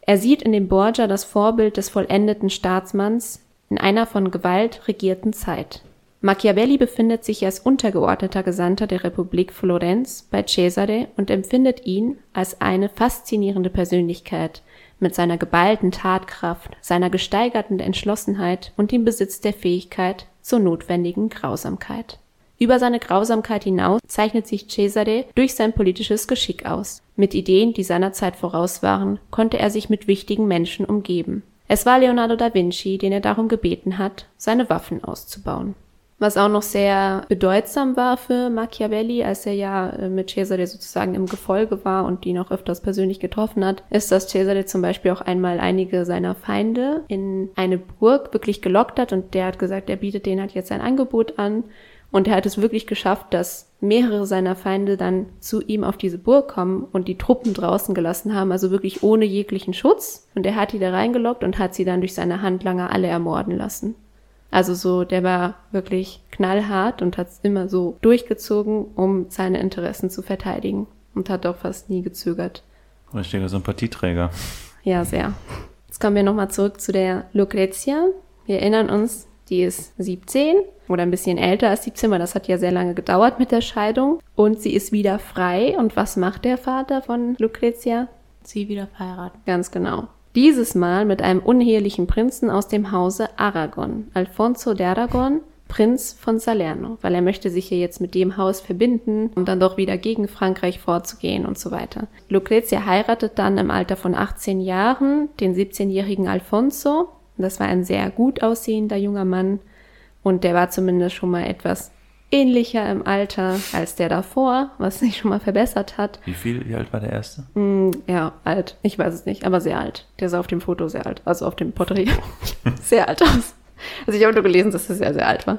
Speaker 3: Er sieht in dem Borgia das Vorbild des vollendeten Staatsmanns in einer von Gewalt regierten Zeit. Machiavelli befindet sich als untergeordneter Gesandter der Republik Florenz bei Cesare und empfindet ihn als eine faszinierende Persönlichkeit mit seiner geballten Tatkraft, seiner gesteigerten Entschlossenheit und dem Besitz der Fähigkeit zur notwendigen Grausamkeit. Über seine Grausamkeit hinaus zeichnet sich Cesare durch sein politisches Geschick aus. Mit Ideen, die seiner Zeit voraus waren, konnte er sich mit wichtigen Menschen umgeben. Es war Leonardo da Vinci, den er darum gebeten hat, seine Waffen auszubauen. Was auch noch sehr bedeutsam war für Machiavelli, als er ja äh, mit Cesare sozusagen im Gefolge war und ihn auch öfters persönlich getroffen hat, ist, dass Cesare zum Beispiel auch einmal einige seiner Feinde in eine Burg wirklich gelockt hat und der hat gesagt, er bietet denen halt jetzt ein Angebot an und er hat es wirklich geschafft, dass mehrere seiner Feinde dann zu ihm auf diese Burg kommen und die Truppen draußen gelassen haben, also wirklich ohne jeglichen Schutz. Und er hat die da reingelockt und hat sie dann durch seine Handlanger alle ermorden lassen. Also so, der war wirklich knallhart und hat es immer so durchgezogen, um seine Interessen zu verteidigen und hat auch fast nie gezögert.
Speaker 2: Richtiger Sympathieträger.
Speaker 3: Ja, sehr. Jetzt kommen wir nochmal zurück zu der Lucretia. Wir erinnern uns, die ist 17 oder ein bisschen älter als 17, weil das hat ja sehr lange gedauert mit der Scheidung. Und sie ist wieder frei. Und was macht der Vater von Lucretia?
Speaker 1: Sie wieder verheiraten.
Speaker 3: Ganz genau. Dieses Mal mit einem unehelichen Prinzen aus dem Hause Aragon, Alfonso de Aragon, Prinz von Salerno, weil er möchte sich hier jetzt mit dem Haus verbinden, um dann doch wieder gegen Frankreich vorzugehen und so weiter. Lucretia heiratet dann im Alter von 18 Jahren den 17-jährigen Alfonso. Das war ein sehr gut aussehender junger Mann und der war zumindest schon mal etwas ähnlicher im Alter als der davor, was sich schon mal verbessert hat.
Speaker 2: Wie viel, wie alt war der erste?
Speaker 3: Mm, ja, alt. Ich weiß es nicht, aber sehr alt. Der sah auf dem Foto sehr alt, also auf dem Porträt sehr alt aus. Also ich habe nur gelesen, dass er sehr, sehr alt war.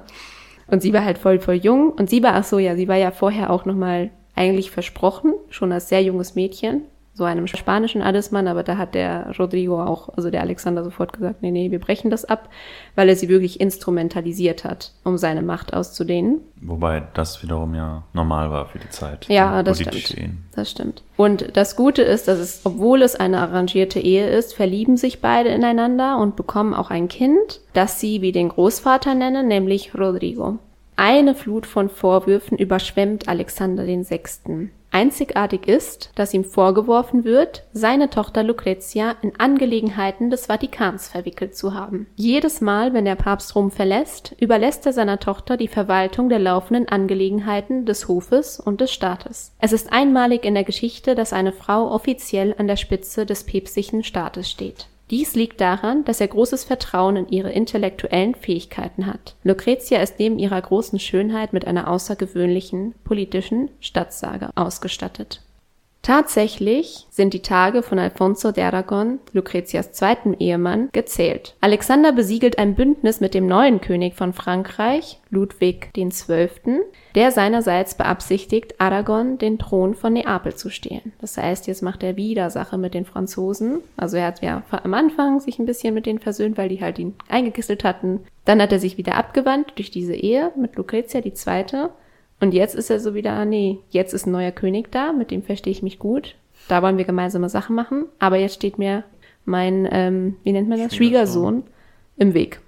Speaker 3: Und sie war halt voll, voll jung. Und sie war, ach so, ja, sie war ja vorher auch nochmal eigentlich versprochen, schon als sehr junges Mädchen. So einem spanischen Adelsmann, aber da hat der Rodrigo auch, also der Alexander sofort gesagt, nee, nee, wir brechen das ab, weil er sie wirklich instrumentalisiert hat, um seine Macht auszudehnen.
Speaker 2: Wobei das wiederum ja normal war für die Zeit.
Speaker 3: Ja, das stimmt. Ehen. Das stimmt. Und das Gute ist, dass es, obwohl es eine arrangierte Ehe ist, verlieben sich beide ineinander und bekommen auch ein Kind, das sie wie den Großvater nennen, nämlich Rodrigo. Eine Flut von Vorwürfen überschwemmt Alexander VI. Einzigartig ist, dass ihm vorgeworfen wird, seine Tochter Lucretia in Angelegenheiten des Vatikans verwickelt zu haben. Jedes Mal, wenn der Papst Rom verlässt, überlässt er seiner Tochter die Verwaltung der laufenden Angelegenheiten des Hofes und des Staates. Es ist einmalig in der Geschichte, dass eine Frau offiziell an der Spitze des päpstlichen Staates steht. Dies liegt daran, dass er großes Vertrauen in ihre intellektuellen Fähigkeiten hat. Lucretia ist neben ihrer großen Schönheit mit einer außergewöhnlichen politischen Stadtsage ausgestattet Tatsächlich sind die Tage von Alfonso de Aragon, Lucretias zweitem Ehemann, gezählt. Alexander besiegelt ein Bündnis mit dem neuen König von Frankreich, Ludwig XII., der seinerseits beabsichtigt, Aragon den Thron von Neapel zu stehlen. Das heißt, jetzt macht er wieder Sache mit den Franzosen. Also er hat ja am Anfang sich ein bisschen mit denen versöhnt, weil die halt ihn eingekisselt hatten. Dann hat er sich wieder abgewandt durch diese Ehe mit Lucretia die Zweite und jetzt ist er so wieder, ah, nee, jetzt ist ein neuer König da, mit dem verstehe ich mich gut. Da wollen wir gemeinsame Sachen machen. Aber jetzt steht mir mein, ähm, wie nennt man das, Schwiegersohn im Weg.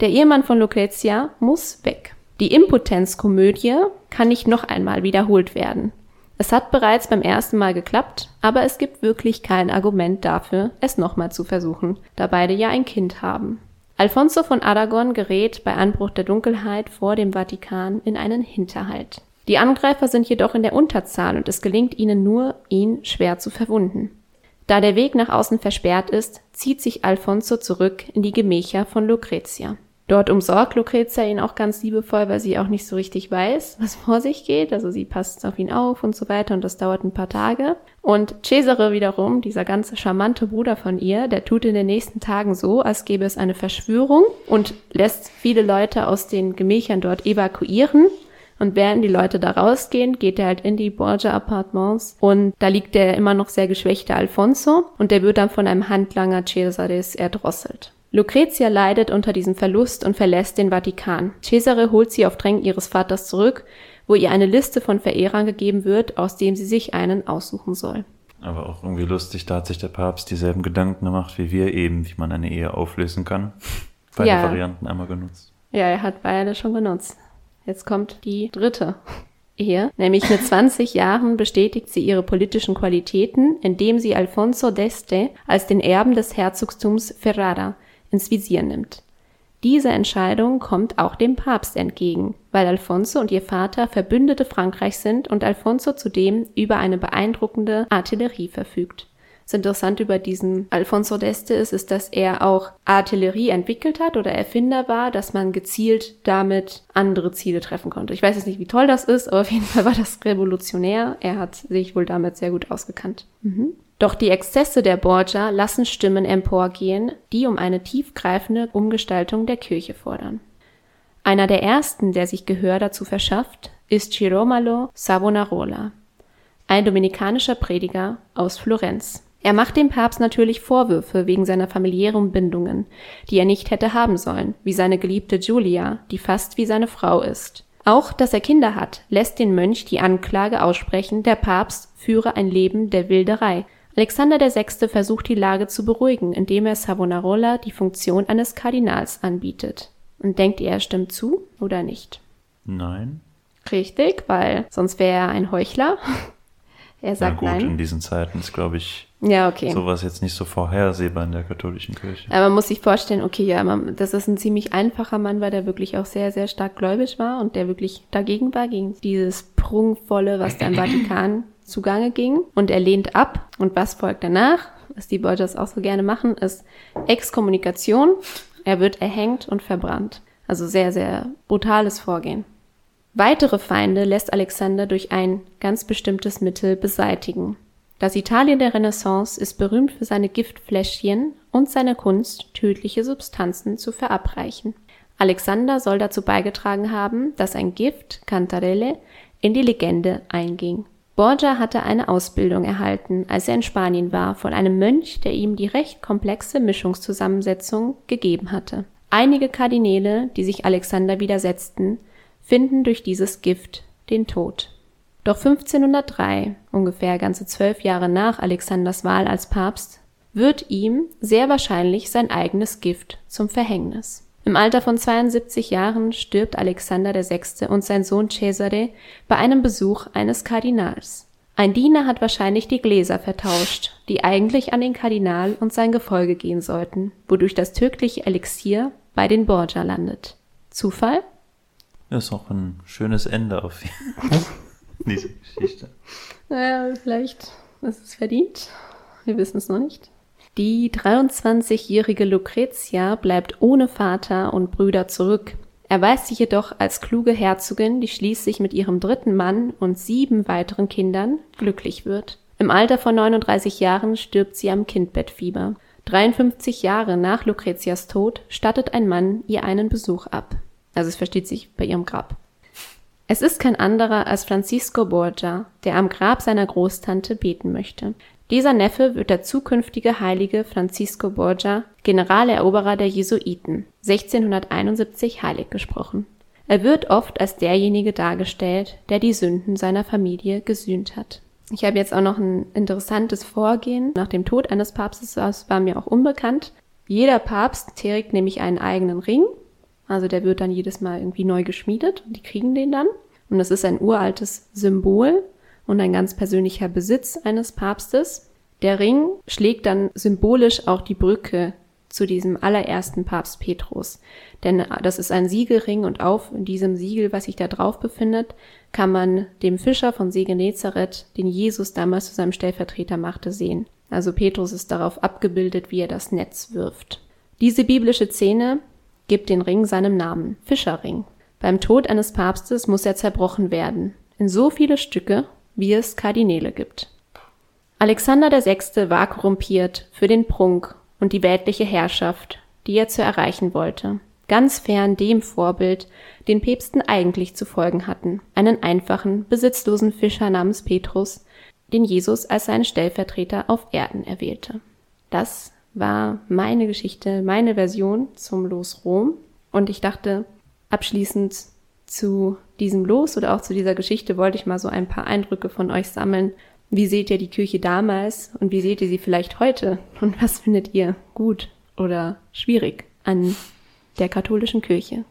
Speaker 3: Der Ehemann von Lucrezia muss weg. Die Impotenzkomödie kann nicht noch einmal wiederholt werden. Es hat bereits beim ersten Mal geklappt, aber es gibt wirklich kein Argument dafür, es nochmal zu versuchen, da beide ja ein Kind haben. Alfonso von Aragon gerät bei Anbruch der Dunkelheit vor dem Vatikan in einen Hinterhalt. Die Angreifer sind jedoch in der Unterzahl und es gelingt ihnen nur, ihn schwer zu verwunden. Da der Weg nach außen versperrt ist, zieht sich Alfonso zurück in die Gemächer von Lucretia. Dort umsorgt Lucrezia ihn auch ganz liebevoll, weil sie auch nicht so richtig weiß, was vor sich geht. Also sie passt auf ihn auf und so weiter und das dauert ein paar Tage. Und Cesare wiederum, dieser ganze charmante Bruder von ihr, der tut in den nächsten Tagen so, als gäbe es eine Verschwörung und lässt viele Leute aus den Gemächern dort evakuieren. Und während die Leute da rausgehen, geht er halt in die Borgia Appartements und da liegt der immer noch sehr geschwächte Alfonso und der wird dann von einem Handlanger Cesares erdrosselt. Lucretia leidet unter diesem Verlust und verlässt den Vatikan. Cesare holt sie auf Drängen ihres Vaters zurück, wo ihr eine Liste von Verehrern gegeben wird, aus dem sie sich einen aussuchen soll.
Speaker 2: Aber auch irgendwie lustig, da hat sich der Papst dieselben Gedanken gemacht wie wir eben, wie man eine Ehe auflösen kann. Beide ja. Varianten einmal genutzt.
Speaker 3: Ja, er hat beide schon genutzt. Jetzt kommt die dritte Ehe, nämlich mit 20 Jahren bestätigt sie ihre politischen Qualitäten, indem sie Alfonso d'Este als den Erben des Herzogtums Ferrara ins Visier nimmt. Diese Entscheidung kommt auch dem Papst entgegen, weil Alfonso und ihr Vater Verbündete Frankreichs sind und Alfonso zudem über eine beeindruckende Artillerie verfügt. Das Interessante über diesen Alfonso d'Este ist, ist, dass er auch Artillerie entwickelt hat oder Erfinder war, dass man gezielt damit andere Ziele treffen konnte. Ich weiß jetzt nicht, wie toll das ist, aber auf jeden Fall war das revolutionär. Er hat sich wohl damit sehr gut ausgekannt. Mhm. Doch die Exzesse der Borgia lassen Stimmen emporgehen, die um eine tiefgreifende Umgestaltung der Kirche fordern. Einer der ersten, der sich Gehör dazu verschafft, ist Giromalo Savonarola, ein dominikanischer Prediger aus Florenz. Er macht dem Papst natürlich Vorwürfe wegen seiner familiären Bindungen, die er nicht hätte haben sollen, wie seine geliebte Julia, die fast wie seine Frau ist. Auch, dass er Kinder hat, lässt den Mönch die Anklage aussprechen, der Papst führe ein Leben der Wilderei, Alexander VI. versucht die Lage zu beruhigen, indem er Savonarola die Funktion eines Kardinals anbietet. Und denkt ihr, er stimmt zu oder nicht?
Speaker 2: Nein.
Speaker 3: Richtig, weil sonst wäre er ein Heuchler. er sagt
Speaker 2: ja, gut,
Speaker 3: nein.
Speaker 2: in diesen Zeiten ist, glaube ich,
Speaker 3: ja, okay.
Speaker 2: sowas jetzt nicht so vorhersehbar in der katholischen Kirche.
Speaker 3: Aber man muss sich vorstellen, okay, ja, man, das ist ein ziemlich einfacher Mann, weil der wirklich auch sehr, sehr stark gläubig war und der wirklich dagegen war, gegen dieses prunkvolle, was da im Vatikan zugange ging und er lehnt ab. Und was folgt danach, was die Borgias auch so gerne machen, ist Exkommunikation. Er wird erhängt und verbrannt. Also sehr, sehr brutales Vorgehen. Weitere Feinde lässt Alexander durch ein ganz bestimmtes Mittel beseitigen. Das Italien der Renaissance ist berühmt für seine Giftfläschchen und seine Kunst, tödliche Substanzen zu verabreichen. Alexander soll dazu beigetragen haben, dass ein Gift, Cantarelle, in die Legende einging. Borgia hatte eine Ausbildung erhalten, als er in Spanien war, von einem Mönch, der ihm die recht komplexe Mischungszusammensetzung gegeben hatte. Einige Kardinäle, die sich Alexander widersetzten, finden durch dieses Gift den Tod. Doch 1503, ungefähr ganze zwölf Jahre nach Alexanders Wahl als Papst, wird ihm sehr wahrscheinlich sein eigenes Gift zum Verhängnis. Im Alter von 72 Jahren stirbt Alexander VI. und sein Sohn Cesare bei einem Besuch eines Kardinals. Ein Diener hat wahrscheinlich die Gläser vertauscht, die eigentlich an den Kardinal und sein Gefolge gehen sollten, wodurch das tödliche Elixier bei den Borgia landet. Zufall?
Speaker 2: Das ist auch ein schönes Ende auf diese Geschichte.
Speaker 3: Naja, vielleicht ist es verdient. Wir wissen es noch nicht. Die 23-jährige Lucretia bleibt ohne Vater und Brüder zurück, erweist sich jedoch als kluge Herzogin, die schließlich mit ihrem dritten Mann und sieben weiteren Kindern glücklich wird. Im Alter von 39 Jahren stirbt sie am Kindbettfieber. 53 Jahre nach Lucretias Tod stattet ein Mann ihr einen Besuch ab. Also es versteht sich bei ihrem Grab. Es ist kein anderer als Francisco Borgia, der am Grab seiner Großtante beten möchte. Dieser Neffe wird der zukünftige Heilige Francisco Borgia, Generaleroberer der Jesuiten, 1671 heilig gesprochen. Er wird oft als derjenige dargestellt, der die Sünden seiner Familie gesühnt hat. Ich habe jetzt auch noch ein interessantes Vorgehen. Nach dem Tod eines Papstes, das war mir auch unbekannt. Jeder Papst trägt nämlich einen eigenen Ring. Also der wird dann jedes Mal irgendwie neu geschmiedet und die kriegen den dann. Und das ist ein uraltes Symbol und ein ganz persönlicher Besitz eines Papstes. Der Ring schlägt dann symbolisch auch die Brücke zu diesem allerersten Papst Petrus. Denn das ist ein Siegelring und auf diesem Siegel, was sich da drauf befindet, kann man dem Fischer von See Genezareth, den Jesus damals zu seinem Stellvertreter machte, sehen. Also Petrus ist darauf abgebildet, wie er das Netz wirft. Diese biblische Szene gibt den Ring seinem Namen, Fischerring. Beim Tod eines Papstes muss er zerbrochen werden, in so viele Stücke, wie es Kardinäle gibt. Alexander VI. war korrumpiert für den Prunk und die weltliche Herrschaft, die er zu erreichen wollte, ganz fern dem Vorbild, den Päpsten eigentlich zu folgen hatten, einen einfachen, besitzlosen Fischer namens Petrus, den Jesus als seinen Stellvertreter auf Erden erwählte. Das war meine Geschichte, meine Version zum Los Rom. Und ich dachte, abschließend zu diesem Los oder auch zu dieser Geschichte wollte ich mal so ein paar Eindrücke von euch sammeln. Wie seht ihr die Kirche damals und wie seht ihr sie vielleicht heute? Und was findet ihr gut oder schwierig an der katholischen Kirche?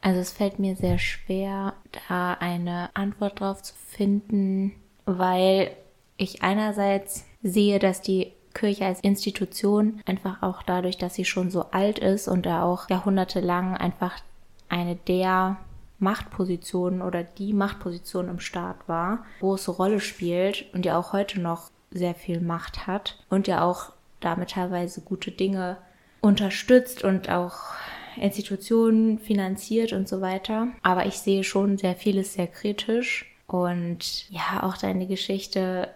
Speaker 1: Also es fällt mir sehr schwer, da eine Antwort drauf zu finden, weil ich einerseits sehe, dass die Kirche als Institution einfach auch dadurch, dass sie schon so alt ist und da auch jahrhundertelang einfach eine der Machtpositionen oder die Machtposition im Staat war, große Rolle spielt und ja auch heute noch sehr viel Macht hat und ja auch damit teilweise gute Dinge unterstützt und auch Institutionen finanziert und so weiter. Aber ich sehe schon sehr vieles sehr kritisch und ja, auch deine Geschichte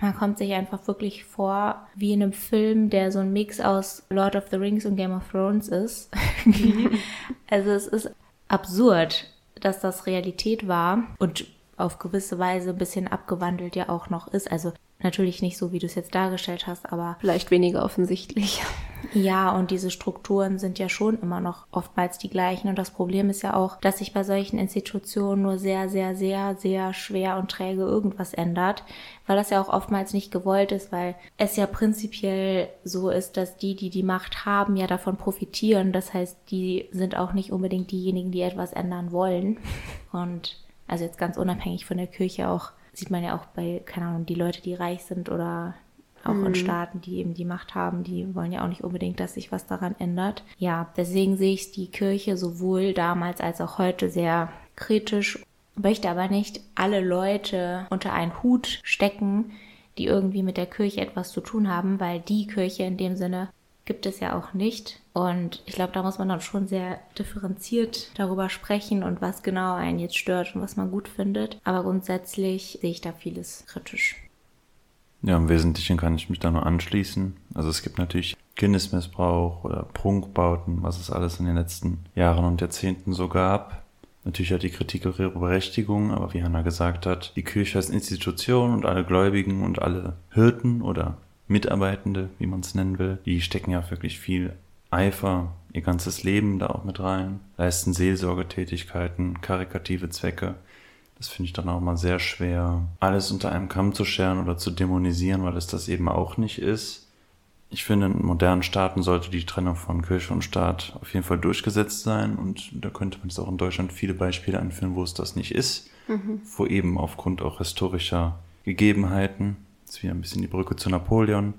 Speaker 1: man kommt sich einfach wirklich vor wie in einem Film, der so ein Mix aus Lord of the Rings und Game of Thrones ist. also es ist absurd, dass das Realität war und auf gewisse Weise ein bisschen abgewandelt ja auch noch ist. Also natürlich nicht so, wie du es jetzt dargestellt hast, aber
Speaker 3: vielleicht weniger offensichtlich.
Speaker 1: Ja, und diese Strukturen sind ja schon immer noch oftmals die gleichen. Und das Problem ist ja auch, dass sich bei solchen Institutionen nur sehr, sehr, sehr, sehr schwer und träge irgendwas ändert, weil das ja auch oftmals nicht gewollt ist, weil es ja prinzipiell so ist, dass die, die die Macht haben, ja davon profitieren. Das heißt, die sind auch nicht unbedingt diejenigen, die etwas ändern wollen. Und also jetzt ganz unabhängig von der Kirche auch, sieht man ja auch bei, keine Ahnung, die Leute, die reich sind oder auch mhm. in Staaten, die eben die Macht haben, die wollen ja auch nicht unbedingt, dass sich was daran ändert. Ja, deswegen sehe ich die Kirche sowohl damals als auch heute sehr kritisch, möchte aber nicht alle Leute unter einen Hut stecken, die irgendwie mit der Kirche etwas zu tun haben, weil die Kirche in dem Sinne gibt es ja auch nicht. Und ich glaube, da muss man dann schon sehr differenziert darüber sprechen und was genau einen jetzt stört und was man gut findet. Aber grundsätzlich sehe ich da vieles kritisch.
Speaker 2: Ja, im Wesentlichen kann ich mich da nur anschließen. Also es gibt natürlich Kindesmissbrauch oder Prunkbauten, was es alles in den letzten Jahren und Jahrzehnten so gab. Natürlich hat die Kritik auch ihre Berechtigung, aber wie Hannah gesagt hat, die Kirche als Institution und alle Gläubigen und alle Hirten oder Mitarbeitende, wie man es nennen will, die stecken ja wirklich viel Eifer, ihr ganzes Leben da auch mit rein, leisten Seelsorgetätigkeiten, karikative Zwecke. Das finde ich dann auch mal sehr schwer, alles unter einem Kamm zu scheren oder zu dämonisieren, weil es das eben auch nicht ist. Ich finde, in modernen Staaten sollte die Trennung von Kirche und Staat auf jeden Fall durchgesetzt sein. Und da könnte man jetzt auch in Deutschland viele Beispiele anführen, wo es das nicht ist. Mhm. Wo eben aufgrund auch historischer Gegebenheiten, ist wieder ein bisschen die Brücke zu Napoleon,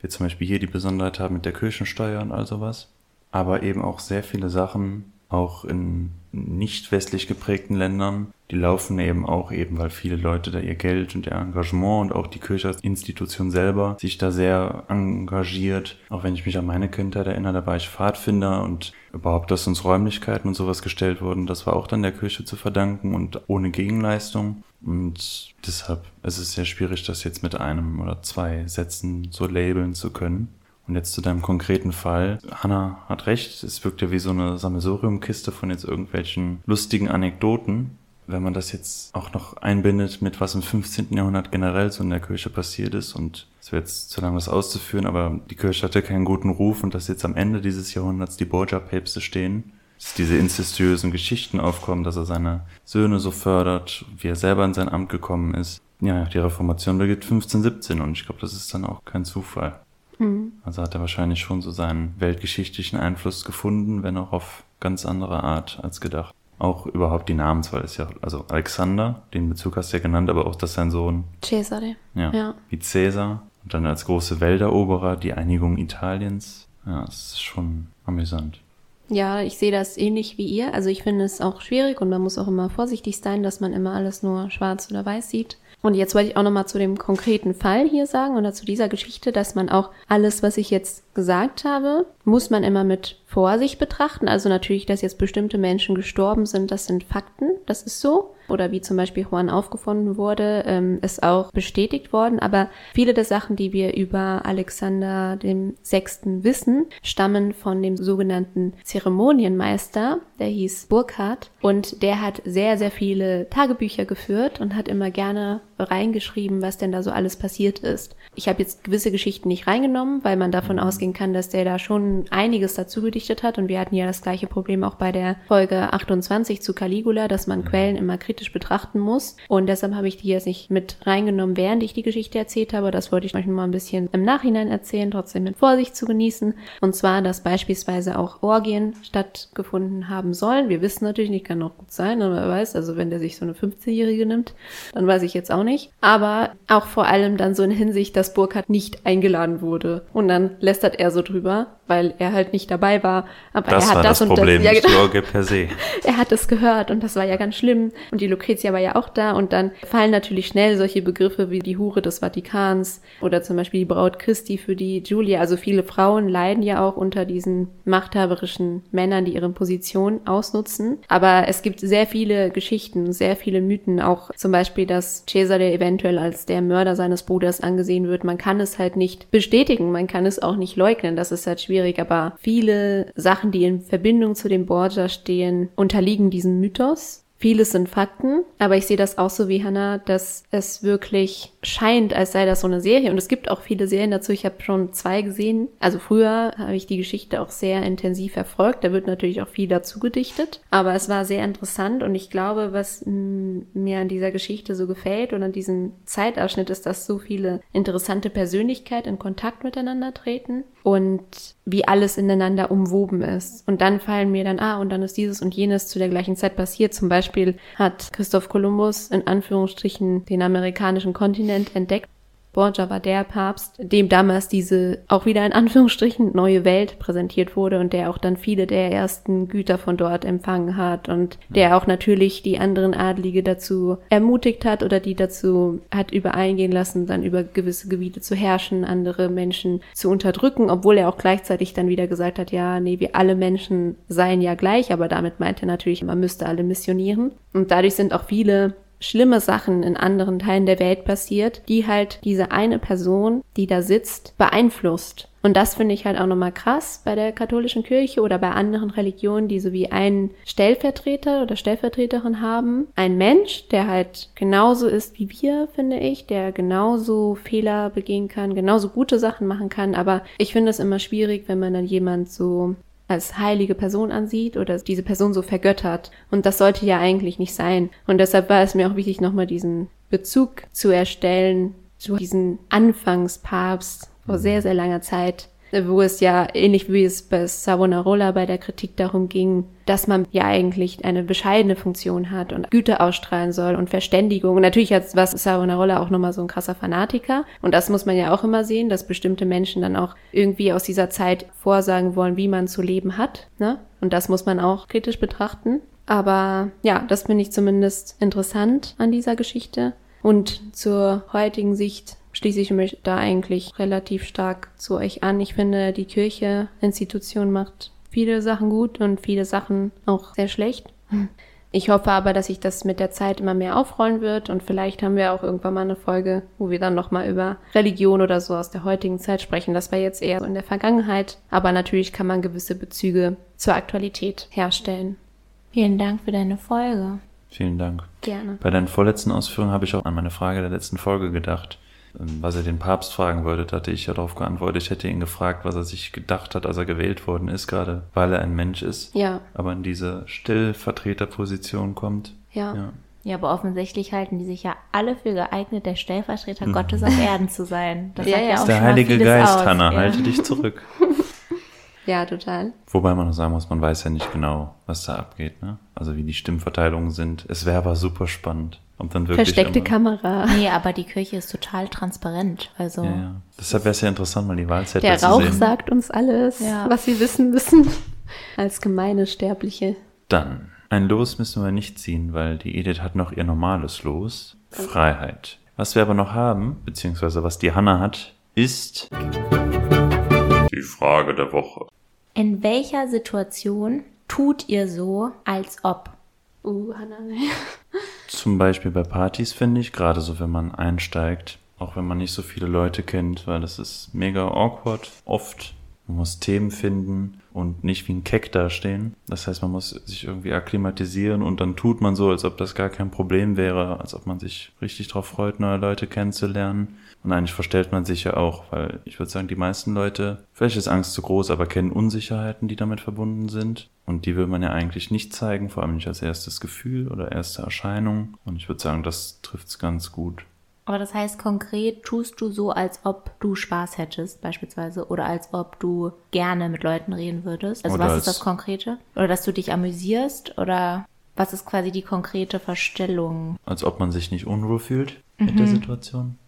Speaker 2: wir zum Beispiel hier die Besonderheit haben mit der Kirchensteuer und all sowas. Aber eben auch sehr viele Sachen, auch in nicht westlich geprägten Ländern, die laufen eben auch eben, weil viele Leute da ihr Geld und ihr Engagement und auch die Kirche als Institution selber sich da sehr engagiert. Auch wenn ich mich an meine Kindheit erinnere, da war ich Pfadfinder und überhaupt, dass uns Räumlichkeiten und sowas gestellt wurden, das war auch dann der Kirche zu verdanken und ohne Gegenleistung. Und deshalb ist es sehr schwierig, das jetzt mit einem oder zwei Sätzen so labeln zu können. Und jetzt zu deinem konkreten Fall. Hanna hat recht, es wirkt ja wie so eine Sammelsuriumkiste von jetzt irgendwelchen lustigen Anekdoten. Wenn man das jetzt auch noch einbindet mit was im 15. Jahrhundert generell so in der Kirche passiert ist und es wäre jetzt zu lang, das auszuführen, aber die Kirche hatte keinen guten Ruf und dass jetzt am Ende dieses Jahrhunderts die Borgia-Päpste stehen, dass diese incestuösen Geschichten aufkommen, dass er seine Söhne so fördert, wie er selber in sein Amt gekommen ist. Ja, die Reformation beginnt 1517 und ich glaube, das ist dann auch kein Zufall. Mhm. Also hat er wahrscheinlich schon so seinen weltgeschichtlichen Einfluss gefunden, wenn auch auf ganz andere Art als gedacht. Auch überhaupt die Namenswahl ist ja, also Alexander, den Bezug hast du ja genannt, aber auch, dass sein Sohn
Speaker 3: Cesare.
Speaker 2: Ja, ja. Wie Cäsar. Und dann als große Welteroberer die Einigung Italiens. Ja, das ist schon amüsant.
Speaker 3: Ja, ich sehe das ähnlich wie ihr. Also ich finde es auch schwierig und man muss auch immer vorsichtig sein, dass man immer alles nur schwarz oder weiß sieht. Und jetzt wollte ich auch nochmal zu dem konkreten Fall hier sagen oder zu dieser Geschichte, dass man auch alles, was ich jetzt gesagt habe, muss man immer mit Vorsicht betrachten. Also natürlich, dass jetzt bestimmte Menschen gestorben sind, das sind Fakten, das ist so. Oder wie zum Beispiel Juan aufgefunden wurde, ähm, ist auch bestätigt worden. Aber viele der Sachen, die wir über Alexander dem Sechsten wissen, stammen von dem sogenannten Zeremonienmeister, der hieß Burkhardt. Und der hat sehr, sehr viele Tagebücher geführt und hat immer gerne reingeschrieben, was denn da so alles passiert ist. Ich habe jetzt gewisse Geschichten nicht reingenommen, weil man davon ausgehen kann, dass der da schon einiges dazu gedichtet hat. Und wir hatten ja das gleiche Problem auch bei der Folge 28 zu Caligula, dass man Quellen immer kritisch betrachten muss. Und deshalb habe ich die jetzt nicht mit reingenommen, während ich die Geschichte erzählt habe. Das wollte ich euch noch mal ein bisschen im Nachhinein erzählen, trotzdem mit Vorsicht zu genießen. Und zwar, dass beispielsweise auch Orgien stattgefunden haben sollen. Wir wissen natürlich nicht, kann auch gut sein, aber wer weiß, also wenn der sich so eine 15-Jährige nimmt, dann weiß ich jetzt auch nicht. Aber auch vor allem dann so in Hinsicht, dass Burkhardt nicht eingeladen wurde. Und dann lästert er so drüber, weil er halt nicht dabei war. Aber
Speaker 2: das
Speaker 3: er hat
Speaker 2: war
Speaker 3: das,
Speaker 2: das
Speaker 3: und
Speaker 2: Problem,
Speaker 3: das. Ja, genau.
Speaker 2: Per se.
Speaker 3: Er hat es gehört und das war ja ganz schlimm. Und die Lucretia war ja auch da und dann fallen natürlich schnell solche Begriffe wie die Hure des Vatikans oder zum Beispiel die Braut Christi für die Julia. Also viele Frauen leiden ja auch unter diesen machthaberischen Männern, die ihre Position ausnutzen. Aber es gibt sehr viele Geschichten, sehr viele Mythen, auch zum Beispiel, dass Cesare eventuell als der Mörder seines Bruders angesehen wird. Man kann es halt nicht bestätigen, man kann es auch nicht leugnen, das ist halt schwierig, aber viele Sachen, die in Verbindung zu dem Borgia stehen, unterliegen diesem Mythos. Vieles sind Fakten, aber ich sehe das auch so wie Hannah, dass es wirklich scheint, als sei das so eine Serie. Und es gibt auch viele Serien dazu. Ich habe schon zwei gesehen. Also früher habe ich die Geschichte auch sehr intensiv verfolgt. Da wird natürlich auch viel dazu gedichtet. Aber es war sehr interessant und ich glaube, was mir an dieser Geschichte so gefällt und an diesem Zeitabschnitt ist, dass so viele interessante Persönlichkeiten in Kontakt miteinander treten und wie alles ineinander umwoben ist. Und dann fallen mir dann, ah, und dann ist dieses und jenes zu der gleichen Zeit passiert. Zum Beispiel hat Christoph Kolumbus in Anführungsstrichen den amerikanischen Kontinent entdeckt Borgia war der Papst, dem damals diese auch wieder in Anführungsstrichen neue Welt präsentiert wurde und der auch dann viele der ersten Güter von dort empfangen hat und der auch natürlich die anderen Adlige dazu ermutigt hat oder die dazu hat übereingehen lassen, dann über gewisse Gebiete zu herrschen, andere Menschen zu unterdrücken, obwohl er auch gleichzeitig dann wieder gesagt hat, ja, nee, wir alle Menschen seien ja gleich, aber damit meint er natürlich, man müsste alle missionieren. Und dadurch sind auch viele schlimme Sachen in anderen Teilen der Welt passiert, die halt diese eine Person, die da sitzt, beeinflusst. Und das finde ich halt auch nochmal krass bei der katholischen Kirche oder bei anderen Religionen, die so wie einen Stellvertreter oder Stellvertreterin haben. Ein Mensch, der halt genauso ist wie wir, finde ich, der genauso Fehler begehen kann, genauso gute Sachen machen kann. Aber ich finde es immer schwierig, wenn man dann jemand so als heilige Person ansieht oder diese Person so vergöttert. Und das sollte ja eigentlich nicht sein. Und deshalb war es mir auch wichtig, nochmal diesen Bezug zu erstellen zu diesen Anfangspapst vor sehr, sehr langer Zeit, wo es ja ähnlich wie es bei Savonarola bei der Kritik darum ging, dass man ja eigentlich eine bescheidene Funktion hat und Güte ausstrahlen soll und Verständigung. Und natürlich was Savonarola auch nochmal so ein krasser Fanatiker. Und das muss man ja auch immer sehen, dass bestimmte Menschen dann auch irgendwie aus dieser Zeit vorsagen wollen, wie man zu leben hat. Ne? Und das muss man auch kritisch betrachten. Aber ja, das finde ich zumindest interessant an dieser Geschichte. Und zur heutigen Sicht schließe ich mich da eigentlich relativ stark zu euch an. Ich finde, die Kirche, Institution macht viele Sachen gut und viele Sachen auch sehr schlecht. Ich hoffe aber, dass sich das mit der Zeit immer mehr aufrollen wird und vielleicht haben wir auch irgendwann mal eine Folge, wo wir dann nochmal über Religion oder so aus der heutigen Zeit sprechen. Das war jetzt eher so in der Vergangenheit, aber natürlich kann man gewisse Bezüge zur Aktualität herstellen.
Speaker 1: Vielen Dank für deine Folge.
Speaker 2: Vielen Dank.
Speaker 3: Gerne.
Speaker 2: Bei deinen vorletzten Ausführungen habe ich auch an meine Frage der letzten Folge gedacht. Ähm, was er den Papst fragen wollte, hatte ich ja darauf geantwortet. Ich hätte ihn gefragt, was er sich gedacht hat, als er gewählt worden ist, gerade weil er ein Mensch ist.
Speaker 3: Ja.
Speaker 2: Aber in diese Stellvertreterposition kommt.
Speaker 3: Ja.
Speaker 2: ja.
Speaker 1: Ja, aber offensichtlich halten die sich ja alle für geeignet, der Stellvertreter Gottes auf Erden zu sein. Das
Speaker 3: Ja,
Speaker 1: sagt
Speaker 3: ja.
Speaker 1: ja
Speaker 3: Ist
Speaker 1: auch
Speaker 2: Der Heilige Geist,
Speaker 1: aus.
Speaker 2: Hannah,
Speaker 1: ja.
Speaker 2: halte dich zurück.
Speaker 3: Ja, total.
Speaker 2: Wobei man noch sagen muss, man weiß ja nicht genau, was da abgeht, ne? Also wie die Stimmverteilungen sind. Es wäre aber super spannend. Und dann wirklich
Speaker 3: Versteckte
Speaker 2: immer,
Speaker 3: Kamera.
Speaker 1: Nee, aber die Kirche ist total transparent. Also
Speaker 2: Ja, ja. Deshalb wäre es ja interessant, mal die Wahlzettel
Speaker 3: Der
Speaker 2: zu
Speaker 3: Rauch
Speaker 2: sehen.
Speaker 3: sagt uns alles,
Speaker 1: Ja.
Speaker 3: was wir wissen müssen. Als gemeine Sterbliche.
Speaker 2: Dann, ein Los müssen wir nicht ziehen, weil die Edith hat noch ihr normales Los. Freiheit. Was wir aber noch haben, beziehungsweise was die Hanna hat, ist die Frage der Woche.
Speaker 1: in welcher Situation tut ihr so, als ob?
Speaker 3: Uh, Hannah.
Speaker 2: Zum Beispiel bei Partys finde ich, gerade so, wenn man einsteigt, auch wenn man nicht so viele Leute kennt, weil das ist mega awkward, oft. Man muss Themen finden und nicht wie ein Keck dastehen. Das heißt, man muss sich irgendwie akklimatisieren und dann tut man so, als ob das gar kein Problem wäre, als ob man sich richtig drauf freut, neue Leute kennenzulernen. Und eigentlich verstellt man sich ja auch, weil ich würde sagen, die meisten Leute, vielleicht ist Angst zu groß, aber kennen Unsicherheiten, die damit verbunden sind. Und die will man ja eigentlich nicht zeigen, vor allem nicht als erstes Gefühl oder erste Erscheinung. Und ich würde sagen, das trifft's ganz gut.
Speaker 1: Aber das heißt konkret, tust du so, als ob du Spaß hättest, beispielsweise, oder als ob du gerne mit Leuten reden würdest. Also
Speaker 2: Oder
Speaker 1: was ist das Konkrete? Oder dass du dich amüsierst? Oder was ist quasi die konkrete Verstellung?
Speaker 2: Als ob man sich nicht unwohl fühlt mit der Situation.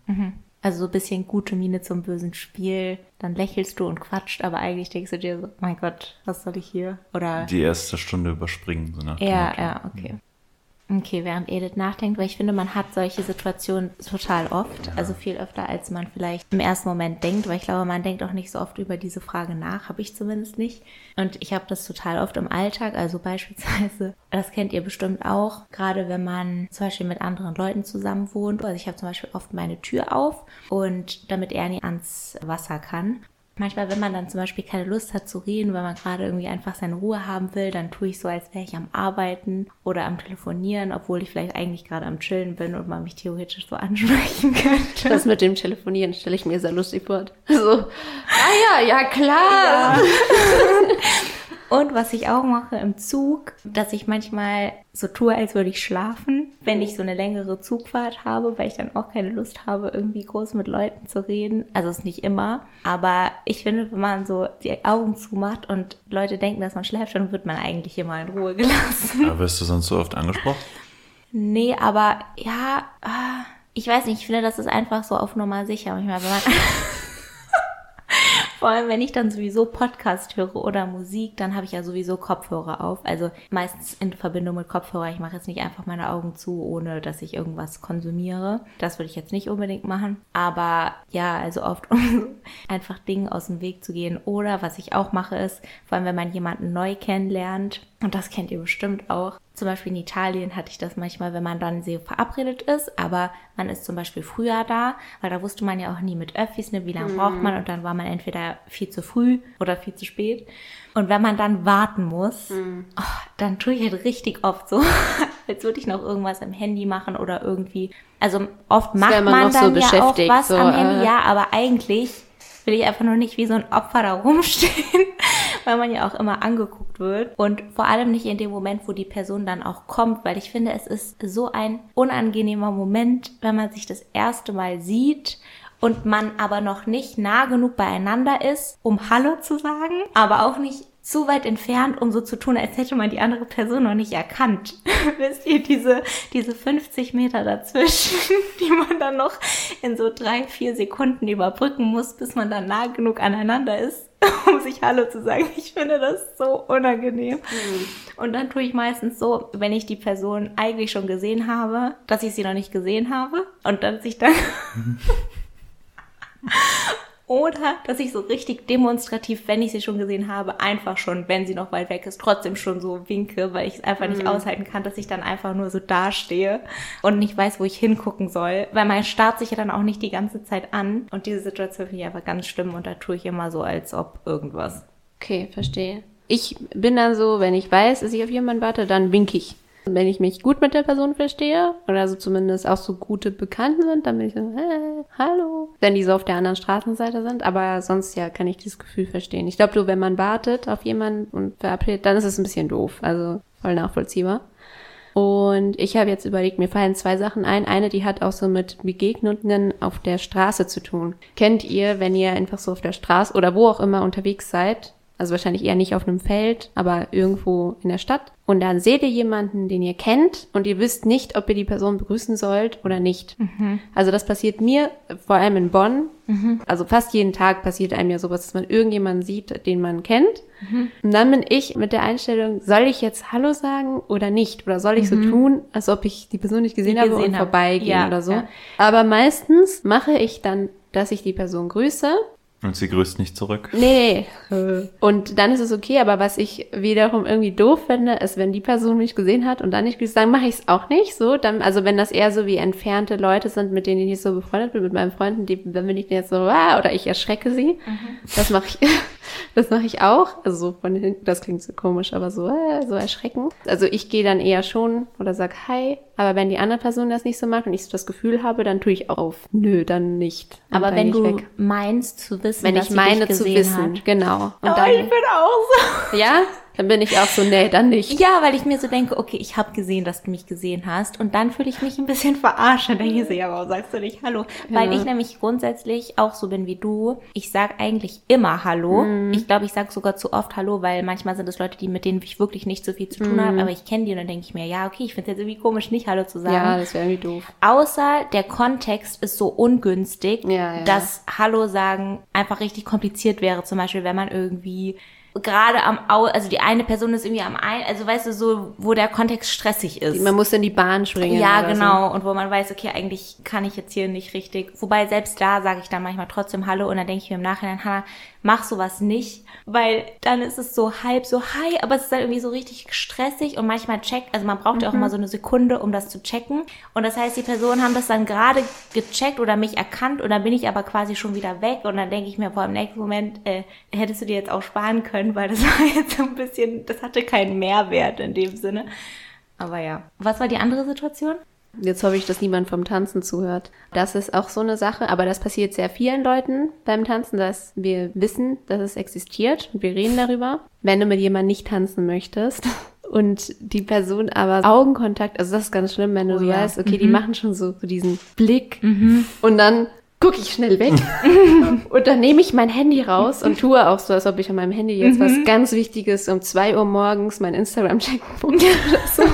Speaker 1: Also so ein bisschen gute Miene zum bösen Spiel. Dann lächelst du und quatscht, aber eigentlich denkst du dir so, mein Gott, was soll ich hier? Oder
Speaker 2: Die erste Stunde überspringen, so nach dem
Speaker 1: Ja, ja, okay. Okay, während Edith nachdenkt, weil ich finde, man hat solche Situationen total oft, also viel öfter, als man vielleicht im ersten Moment denkt, weil ich glaube, man denkt auch nicht so oft über diese Frage nach, habe ich zumindest nicht. Und ich habe das total oft im Alltag, also beispielsweise, das kennt ihr bestimmt auch, gerade wenn man zum Beispiel mit anderen Leuten zusammen wohnt. Also ich habe zum Beispiel oft meine Tür auf und damit Ernie ans Wasser kann. Manchmal, wenn man dann zum Beispiel keine Lust hat zu reden, weil man gerade irgendwie einfach seine Ruhe haben will, dann tue ich so, als wäre ich am Arbeiten oder am Telefonieren, obwohl ich vielleicht eigentlich gerade am Chillen bin und man mich theoretisch so ansprechen könnte.
Speaker 3: Das mit dem Telefonieren stelle ich mir sehr lustig vor. So, ah ja, ja klar.
Speaker 1: Und was ich auch mache im Zug, dass ich manchmal so tue, als würde ich schlafen, wenn ich so eine längere Zugfahrt habe, weil ich dann auch keine Lust habe, irgendwie groß mit Leuten zu reden. Also ist nicht immer. Aber ich finde, wenn man so die Augen zumacht und Leute denken, dass man schläft, dann wird man eigentlich immer in Ruhe gelassen.
Speaker 2: Aber wirst du sonst so oft angesprochen?
Speaker 1: Nee, aber ja, ah, ich weiß nicht, ich finde, das ist einfach so auf Nummer sicher. Manchmal, wenn man. Vor allem, wenn ich dann sowieso Podcast höre oder Musik, dann habe ich ja sowieso Kopfhörer auf. Also meistens in Verbindung mit Kopfhörer. Ich mache jetzt nicht einfach meine Augen zu, ohne dass ich irgendwas konsumiere. Das würde ich jetzt nicht unbedingt machen. Aber ja, also oft um einfach Dingen aus dem Weg zu gehen. Oder was ich auch mache ist, vor allem wenn man jemanden neu kennenlernt, und das kennt ihr bestimmt auch, Zum Beispiel in Italien hatte ich das manchmal, wenn man dann sehr verabredet ist, aber man ist zum Beispiel früher da, weil da wusste man ja auch nie mit Öffis, ne, wie lange braucht man und dann war man entweder viel zu früh oder viel zu spät. Und wenn man dann warten muss, oh, dann tue ich halt richtig oft so, als würde ich noch irgendwas im Handy machen oder irgendwie. Also oft macht
Speaker 3: man
Speaker 1: man
Speaker 3: noch so
Speaker 1: dann ja auch was
Speaker 3: so,
Speaker 1: am Handy,
Speaker 3: äh.
Speaker 1: ja, aber eigentlich will ich einfach nur nicht wie so ein Opfer da rumstehen, weil man ja auch immer angeguckt wird. Und vor allem nicht in dem Moment, wo die Person dann auch kommt, weil ich finde, es ist so ein unangenehmer Moment, wenn man sich das erste Mal sieht und man aber noch nicht nah genug beieinander ist, um Hallo zu sagen, aber auch nicht zu weit entfernt, um so zu tun, als hätte man die andere Person noch nicht erkannt. Wisst ihr, diese, diese 50 Meter dazwischen, die man dann noch in so drei, vier Sekunden überbrücken muss, bis man dann nah genug aneinander ist, um sich Hallo zu sagen. Ich finde das so unangenehm. Und dann tue ich meistens so, wenn ich die Person eigentlich schon gesehen habe, dass ich sie noch nicht gesehen habe und dass ich dann oder dass ich so richtig demonstrativ, wenn ich sie schon gesehen habe, einfach schon, wenn sie noch weit weg ist, trotzdem schon so winke, weil ich es einfach nicht aushalten kann, dass ich dann einfach nur so dastehe und nicht weiß, wo ich hingucken soll. Weil man starrt sich ja dann auch nicht die ganze Zeit an. Und diese Situation finde ich einfach ganz schlimm und da tue ich immer so, als ob irgendwas.
Speaker 3: Okay, verstehe. Ich bin dann so, wenn ich weiß, dass ich auf jemanden warte, dann wink ich. Wenn ich mich gut mit der Person verstehe, oder so zumindest auch so gute Bekannten sind, dann bin ich so, hey, hallo. Wenn die so auf der anderen Straßenseite sind, aber sonst ja kann ich dieses Gefühl verstehen. Ich glaube, so, wenn man wartet auf jemanden und verabredet, dann ist es ein bisschen doof. Also voll nachvollziehbar. Und ich habe jetzt überlegt, mir fallen zwei Sachen ein. Eine, die hat auch so mit Begegnungen auf der Straße zu tun. Kennt ihr, wenn ihr einfach so auf der Straße oder wo auch immer unterwegs seid, also wahrscheinlich eher nicht auf einem Feld, aber irgendwo in der Stadt. Und dann seht ihr jemanden, den ihr kennt und ihr wisst nicht, ob ihr die Person begrüßen sollt oder nicht. Also das passiert mir vor allem in Bonn. Also fast jeden Tag passiert einem ja sowas, dass man irgendjemanden sieht, den man kennt. Und dann bin ich mit der Einstellung, soll ich jetzt Hallo sagen oder nicht? Oder soll ich so tun, als ob ich die Person nicht gesehen
Speaker 1: Nie
Speaker 3: habe
Speaker 1: gesehen
Speaker 3: und
Speaker 1: habe.
Speaker 3: vorbeigehen
Speaker 1: Ja,
Speaker 3: oder so.
Speaker 1: ja.
Speaker 3: Aber meistens mache ich dann, dass ich die Person grüße
Speaker 2: Und sie grüßt nicht zurück.
Speaker 3: Nee, nee. Und dann ist es okay, aber was ich wiederum irgendwie doof finde, ist, wenn die Person mich gesehen hat und dann nicht grüßt, dann mache ich es auch nicht so. Dann, also wenn das eher so wie entfernte Leute sind, mit denen ich nicht so befreundet bin, mit meinen Freunden, die, dann bin ich jetzt so, ah, oder ich erschrecke sie. Das mache ich, das mache ich auch. Also so von hinten, das klingt so komisch, aber so, äh, so erschrecken. Also ich gehe dann eher schon oder sag Hi, aber wenn die andere Person das nicht so macht und ich so das Gefühl habe, dann tue ich auch auf, nö, dann nicht. Und
Speaker 1: Aber
Speaker 3: dann
Speaker 1: wenn du
Speaker 3: weg.
Speaker 1: meinst zu wissen,
Speaker 3: Wenn
Speaker 1: dass
Speaker 3: ich
Speaker 1: sie
Speaker 3: meine zu wissen,
Speaker 1: hat.
Speaker 3: genau. Und
Speaker 1: Oh,
Speaker 3: dann,
Speaker 1: ich bin auch so.
Speaker 3: ja, dann bin ich auch so, nee, dann nicht.
Speaker 1: Ja, weil ich mir so denke, okay, ich habe gesehen, dass du mich gesehen hast und dann fühle ich mich ein bisschen verarscht. Dann denke ich so, ja, warum sagst du nicht Hallo? Weil ich nämlich grundsätzlich auch so bin wie du. Ich sag eigentlich immer Hallo.
Speaker 3: Mhm.
Speaker 1: Ich glaube, ich sage sogar zu oft Hallo, weil manchmal sind es Leute, die mit denen ich wirklich nicht so viel zu tun
Speaker 3: Mhm.
Speaker 1: habe, aber ich kenne die und dann denke ich mir, ja, okay, ich finde es jetzt irgendwie komisch, nicht Hallo zu sagen.
Speaker 3: Ja, das wäre irgendwie doof.
Speaker 1: Außer der Kontext ist so ungünstig,
Speaker 3: Ja, ja.
Speaker 1: dass Hallo sagen einfach richtig kompliziert wäre. Zum Beispiel, wenn man irgendwie gerade am Au, also die eine Person ist irgendwie am ein, also weißt du, so, wo der Kontext stressig ist.
Speaker 3: Man muss in die Bahn springen.
Speaker 1: ja, genau. Und wo man weiß, okay, eigentlich kann ich jetzt hier nicht richtig. Wobei selbst da sage ich dann manchmal trotzdem Hallo und dann denke ich mir im Nachhinein, Hannah, mach sowas nicht, weil dann ist es so halb so hi, aber es ist dann irgendwie so richtig stressig und manchmal checkt, also man braucht ja auch immer so eine Sekunde, um das zu checken. Und das heißt, die Personen haben das dann gerade gecheckt oder mich erkannt und dann bin ich aber quasi schon wieder weg und dann denke ich mir vor im nächsten Moment, äh, hättest du dir jetzt auch sparen können, weil das war jetzt so ein bisschen, das hatte keinen Mehrwert in dem Sinne. Aber ja. Was war die andere Situation?
Speaker 3: Jetzt hoffe ich, dass niemand vom Tanzen zuhört. Das ist auch so eine Sache, aber das passiert sehr vielen Leuten beim Tanzen, dass wir wissen, dass es existiert und wir reden darüber. Wenn du mit jemandem nicht tanzen möchtest und die Person aber Augenkontakt, also das ist ganz schlimm, wenn du
Speaker 1: Oh
Speaker 3: so
Speaker 1: ja.
Speaker 3: weißt, okay, die machen schon so, so diesen Blick und dann gucke ich schnell weg und dann nehme ich mein Handy raus und tue auch so, als ob ich an meinem Handy jetzt was ganz Wichtiges um zwei Uhr morgens mein Instagram checken wollte oder so.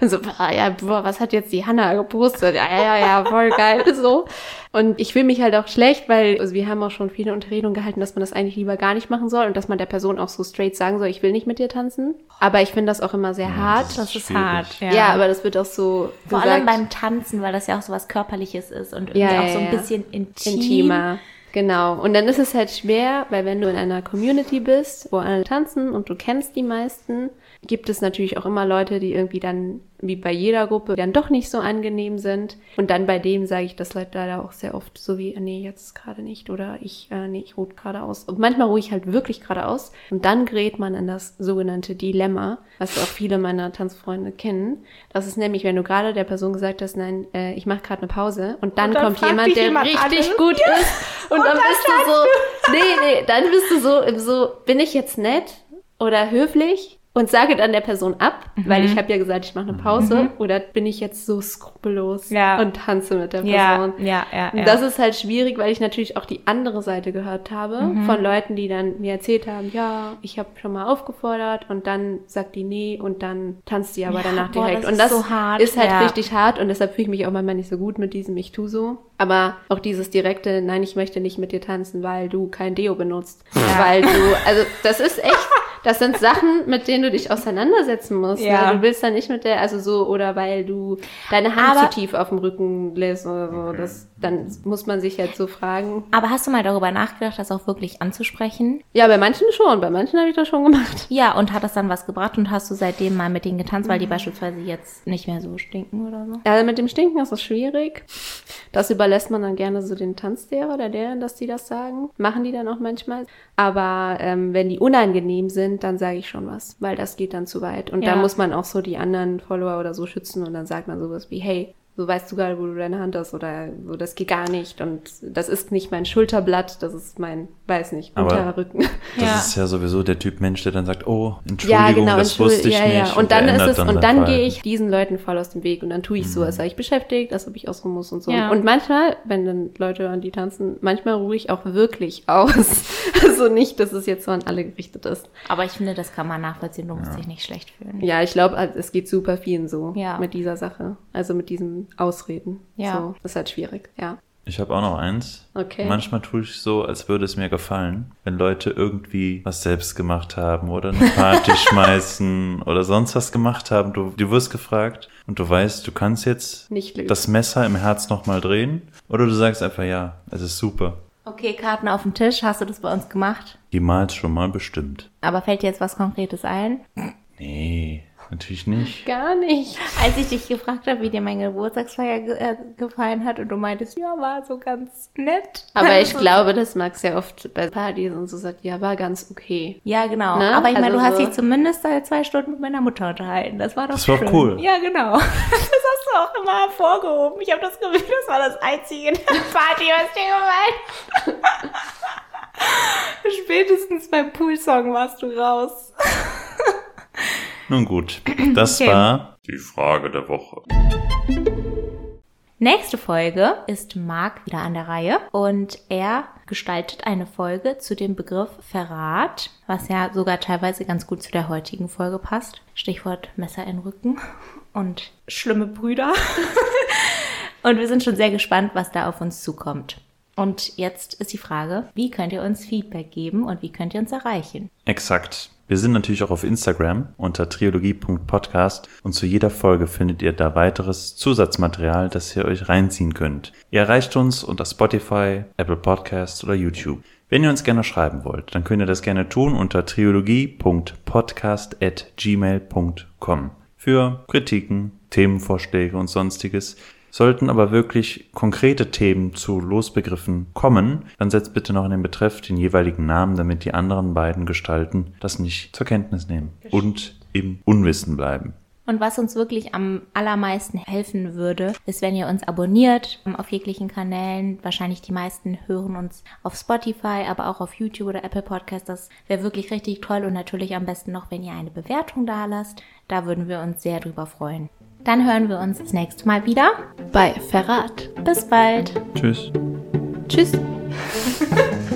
Speaker 3: Und so, boah, ja, boah, was hat jetzt die Hanna gepostet? Ja, ja, ja, voll geil, so. Und ich fühle mich halt auch schlecht, weil also wir haben auch schon viele Unterredungen gehalten, dass man das eigentlich lieber gar nicht machen soll und dass man der Person auch so straight sagen soll, ich will nicht mit dir tanzen. Aber ich finde das auch immer sehr hart.
Speaker 1: Das ist
Speaker 2: schwierig.
Speaker 1: hart.
Speaker 3: Ja. aber das wird auch so
Speaker 1: Vor
Speaker 3: gesagt,
Speaker 1: allem beim Tanzen, weil das ja auch so was Körperliches ist und irgendwie
Speaker 3: Ja, ja,
Speaker 1: auch so ein
Speaker 3: ja.
Speaker 1: bisschen intim.
Speaker 3: intimer. Genau. Und dann ist es halt schwer, weil wenn du in einer Community bist, wo alle tanzen und du kennst die meisten, gibt es natürlich auch immer Leute, die irgendwie dann, wie bei jeder Gruppe, dann doch nicht so angenehm sind. Und dann bei dem sage ich das leider auch sehr oft so wie, nee, jetzt gerade nicht oder ich, äh, nee, ich ruhe gerade aus. Und manchmal ruhe ich halt wirklich gerade aus. Und dann gerät man in das sogenannte Dilemma, was auch viele meiner Tanzfreunde kennen. Das ist nämlich, wenn du gerade der Person gesagt hast, nein, äh, ich mache gerade eine Pause und dann,
Speaker 1: Und dann
Speaker 3: kommt jemand, der
Speaker 1: jemand
Speaker 3: richtig
Speaker 1: an.
Speaker 3: gut ist und, dann, bist du so, nee, nee, dann bist du so, so, bin ich jetzt nett oder höflich? Und sage dann der Person ab, weil
Speaker 1: Mhm.
Speaker 3: ich habe ja gesagt, ich mache eine Pause. Oder bin ich jetzt so skrupellos
Speaker 1: Ja.
Speaker 3: und tanze mit der Person?
Speaker 1: Ja, ja, ja.
Speaker 3: Und
Speaker 1: ja.
Speaker 3: das ist halt schwierig, weil ich natürlich auch die andere Seite gehört habe
Speaker 1: Mhm.
Speaker 3: von Leuten, die dann mir erzählt haben, ja, ich habe schon mal aufgefordert und dann sagt die nee und dann tanzt die aber
Speaker 1: Ja,
Speaker 3: danach
Speaker 1: boah,
Speaker 3: direkt.
Speaker 1: das
Speaker 3: und
Speaker 1: ist
Speaker 3: das
Speaker 1: so hart,
Speaker 3: ist halt
Speaker 1: ja.
Speaker 3: richtig hart und deshalb fühle ich mich auch manchmal nicht so gut mit diesem Ich tu so. Aber auch dieses direkte, nein, ich möchte nicht mit dir tanzen, weil du kein Deo benutzt. Weil du, also das ist echt, das sind Sachen, mit denen du dich auseinandersetzen musst.
Speaker 1: Ja.
Speaker 3: Ne? Du willst dann nicht mit der, also so, oder weil du deine Hand
Speaker 1: Aber-
Speaker 3: zu tief auf dem Rücken lässt oder so. Das, dann muss man sich halt so fragen.
Speaker 1: Aber hast du mal darüber nachgedacht, das auch wirklich anzusprechen?
Speaker 3: Ja, bei manchen schon, bei manchen habe ich das schon gemacht.
Speaker 1: Ja, und hat das dann was gebracht und hast du seitdem mal mit denen getanzt,
Speaker 3: Mhm.
Speaker 1: weil die beispielsweise jetzt nicht mehr so stinken oder so?
Speaker 3: Also mit dem Stinken ist das schwierig. Das überlässt man dann gerne so den Tanzlehrer oder der, dass die das sagen. Machen die dann auch manchmal. Aber ähm, wenn die unangenehm sind, dann sage ich schon was, weil das geht dann zu weit. Und
Speaker 1: Ja.
Speaker 3: da muss man auch so die anderen Follower oder so schützen und dann sagt man sowas wie, hey, so weißt du gerade, wo du deine Hand hast oder so, das geht gar nicht. Und das ist nicht mein Schulterblatt, das ist mein, weiß nicht,
Speaker 2: Aber-
Speaker 3: Unterrücken.
Speaker 2: Das
Speaker 1: Ja.
Speaker 2: ist ja sowieso der Typ Mensch, der dann sagt, oh, Entschuldigung,
Speaker 3: Ja, genau,
Speaker 2: das
Speaker 3: Entschuldigung,
Speaker 2: wusste ich
Speaker 3: ja,
Speaker 2: nicht.
Speaker 3: ja. Und dann ist es, und
Speaker 2: sein
Speaker 3: dann gehe ich diesen Leuten voll aus dem Weg und dann tue ich so, als sei ich beschäftigt, als ob ich ausruhen muss und so.
Speaker 1: Ja.
Speaker 3: Und manchmal, wenn dann Leute an die tanzen, manchmal ruhe ich auch wirklich aus. Also nicht, dass es jetzt so an alle gerichtet ist.
Speaker 1: Aber ich finde, das kann man nachvollziehen, du musst dich nicht schlecht fühlen.
Speaker 3: Ja, ich glaube, es geht super vielen so
Speaker 1: Ja.
Speaker 3: mit dieser Sache. Also mit diesem Ausreden.
Speaker 1: Ja.
Speaker 3: So, das ist halt schwierig, ja.
Speaker 2: Ich habe auch noch eins.
Speaker 3: Okay.
Speaker 2: Manchmal tue ich so, als würde es mir gefallen, wenn Leute irgendwie was selbst gemacht haben oder eine Party schmeißen oder sonst was gemacht haben. Du, du wirst gefragt und du weißt, du kannst jetzt das Messer im Herz nochmal drehen oder du sagst einfach, ja, es ist super.
Speaker 1: Okay, Karten auf dem Tisch, hast du das bei uns gemacht?
Speaker 2: Jemals schon mal bestimmt.
Speaker 1: Aber fällt dir jetzt was Konkretes ein?
Speaker 2: Nee, natürlich nicht.
Speaker 3: Gar nicht.
Speaker 1: Als ich dich gefragt habe, wie dir meine Geburtstagsfeier ge äh, gefallen hat und du meintest, ja, war so ganz nett.
Speaker 3: Aber ich glaube, dass Max ja oft bei Partys und so sagt, ja, war ganz okay.
Speaker 1: Ja, genau.
Speaker 3: Ne?
Speaker 1: Aber ich meine,
Speaker 3: Also
Speaker 1: du hast
Speaker 3: so-
Speaker 1: dich zumindest seit zwei Stunden mit meiner Mutter unterhalten. Das war doch
Speaker 2: Das war
Speaker 1: schön.
Speaker 2: cool.
Speaker 1: Ja, genau. Das hast du auch immer hervorgehoben. Ich habe das Gefühl, das war das einzige in der Party, was dir gefallen hat. Spätestens beim Poolsong warst du raus.
Speaker 2: Nun gut, das
Speaker 1: Okay.
Speaker 2: war die Frage der Woche.
Speaker 1: Nächste Folge ist Marc wieder an der Reihe und er gestaltet eine Folge zu dem Begriff Verrat, was ja sogar teilweise ganz gut zu der heutigen Folge passt. Stichwort Messer in Rücken und schlimme Brüder. und wir sind schon sehr gespannt, was da auf uns zukommt. Und jetzt ist die Frage, wie könnt ihr uns Feedback geben und wie könnt ihr uns erreichen?
Speaker 2: Exakt. Wir sind natürlich auch auf Instagram unter triologie.podcast und zu jeder Folge findet ihr da weiteres Zusatzmaterial, das ihr euch reinziehen könnt. Ihr erreicht uns unter Spotify, Apple Podcasts oder YouTube. Wenn ihr uns gerne schreiben wollt, dann könnt ihr das gerne tun unter triologie.podcast.gmail.com für Kritiken, Themenvorschläge und sonstiges. Sollten aber wirklich konkrete Themen zu Losbegriffen kommen, dann setzt bitte noch in den Betreff den jeweiligen Namen, damit die anderen beiden Gestalten das nicht zur Kenntnis nehmen und im Unwissen bleiben.
Speaker 1: Und was uns wirklich am allermeisten helfen würde, ist, wenn ihr uns abonniert ähm, auf jeglichen Kanälen. Wahrscheinlich die meisten hören uns auf Spotify, aber auch auf YouTube oder Apple Podcast. Das wäre wirklich richtig toll und natürlich am besten noch, wenn ihr eine Bewertung da lasst. Da würden wir uns sehr drüber freuen. Dann hören wir uns das nächste Mal wieder.
Speaker 3: Bei Verrat.
Speaker 1: Bis bald.
Speaker 2: Tschüss.
Speaker 3: Tschüss.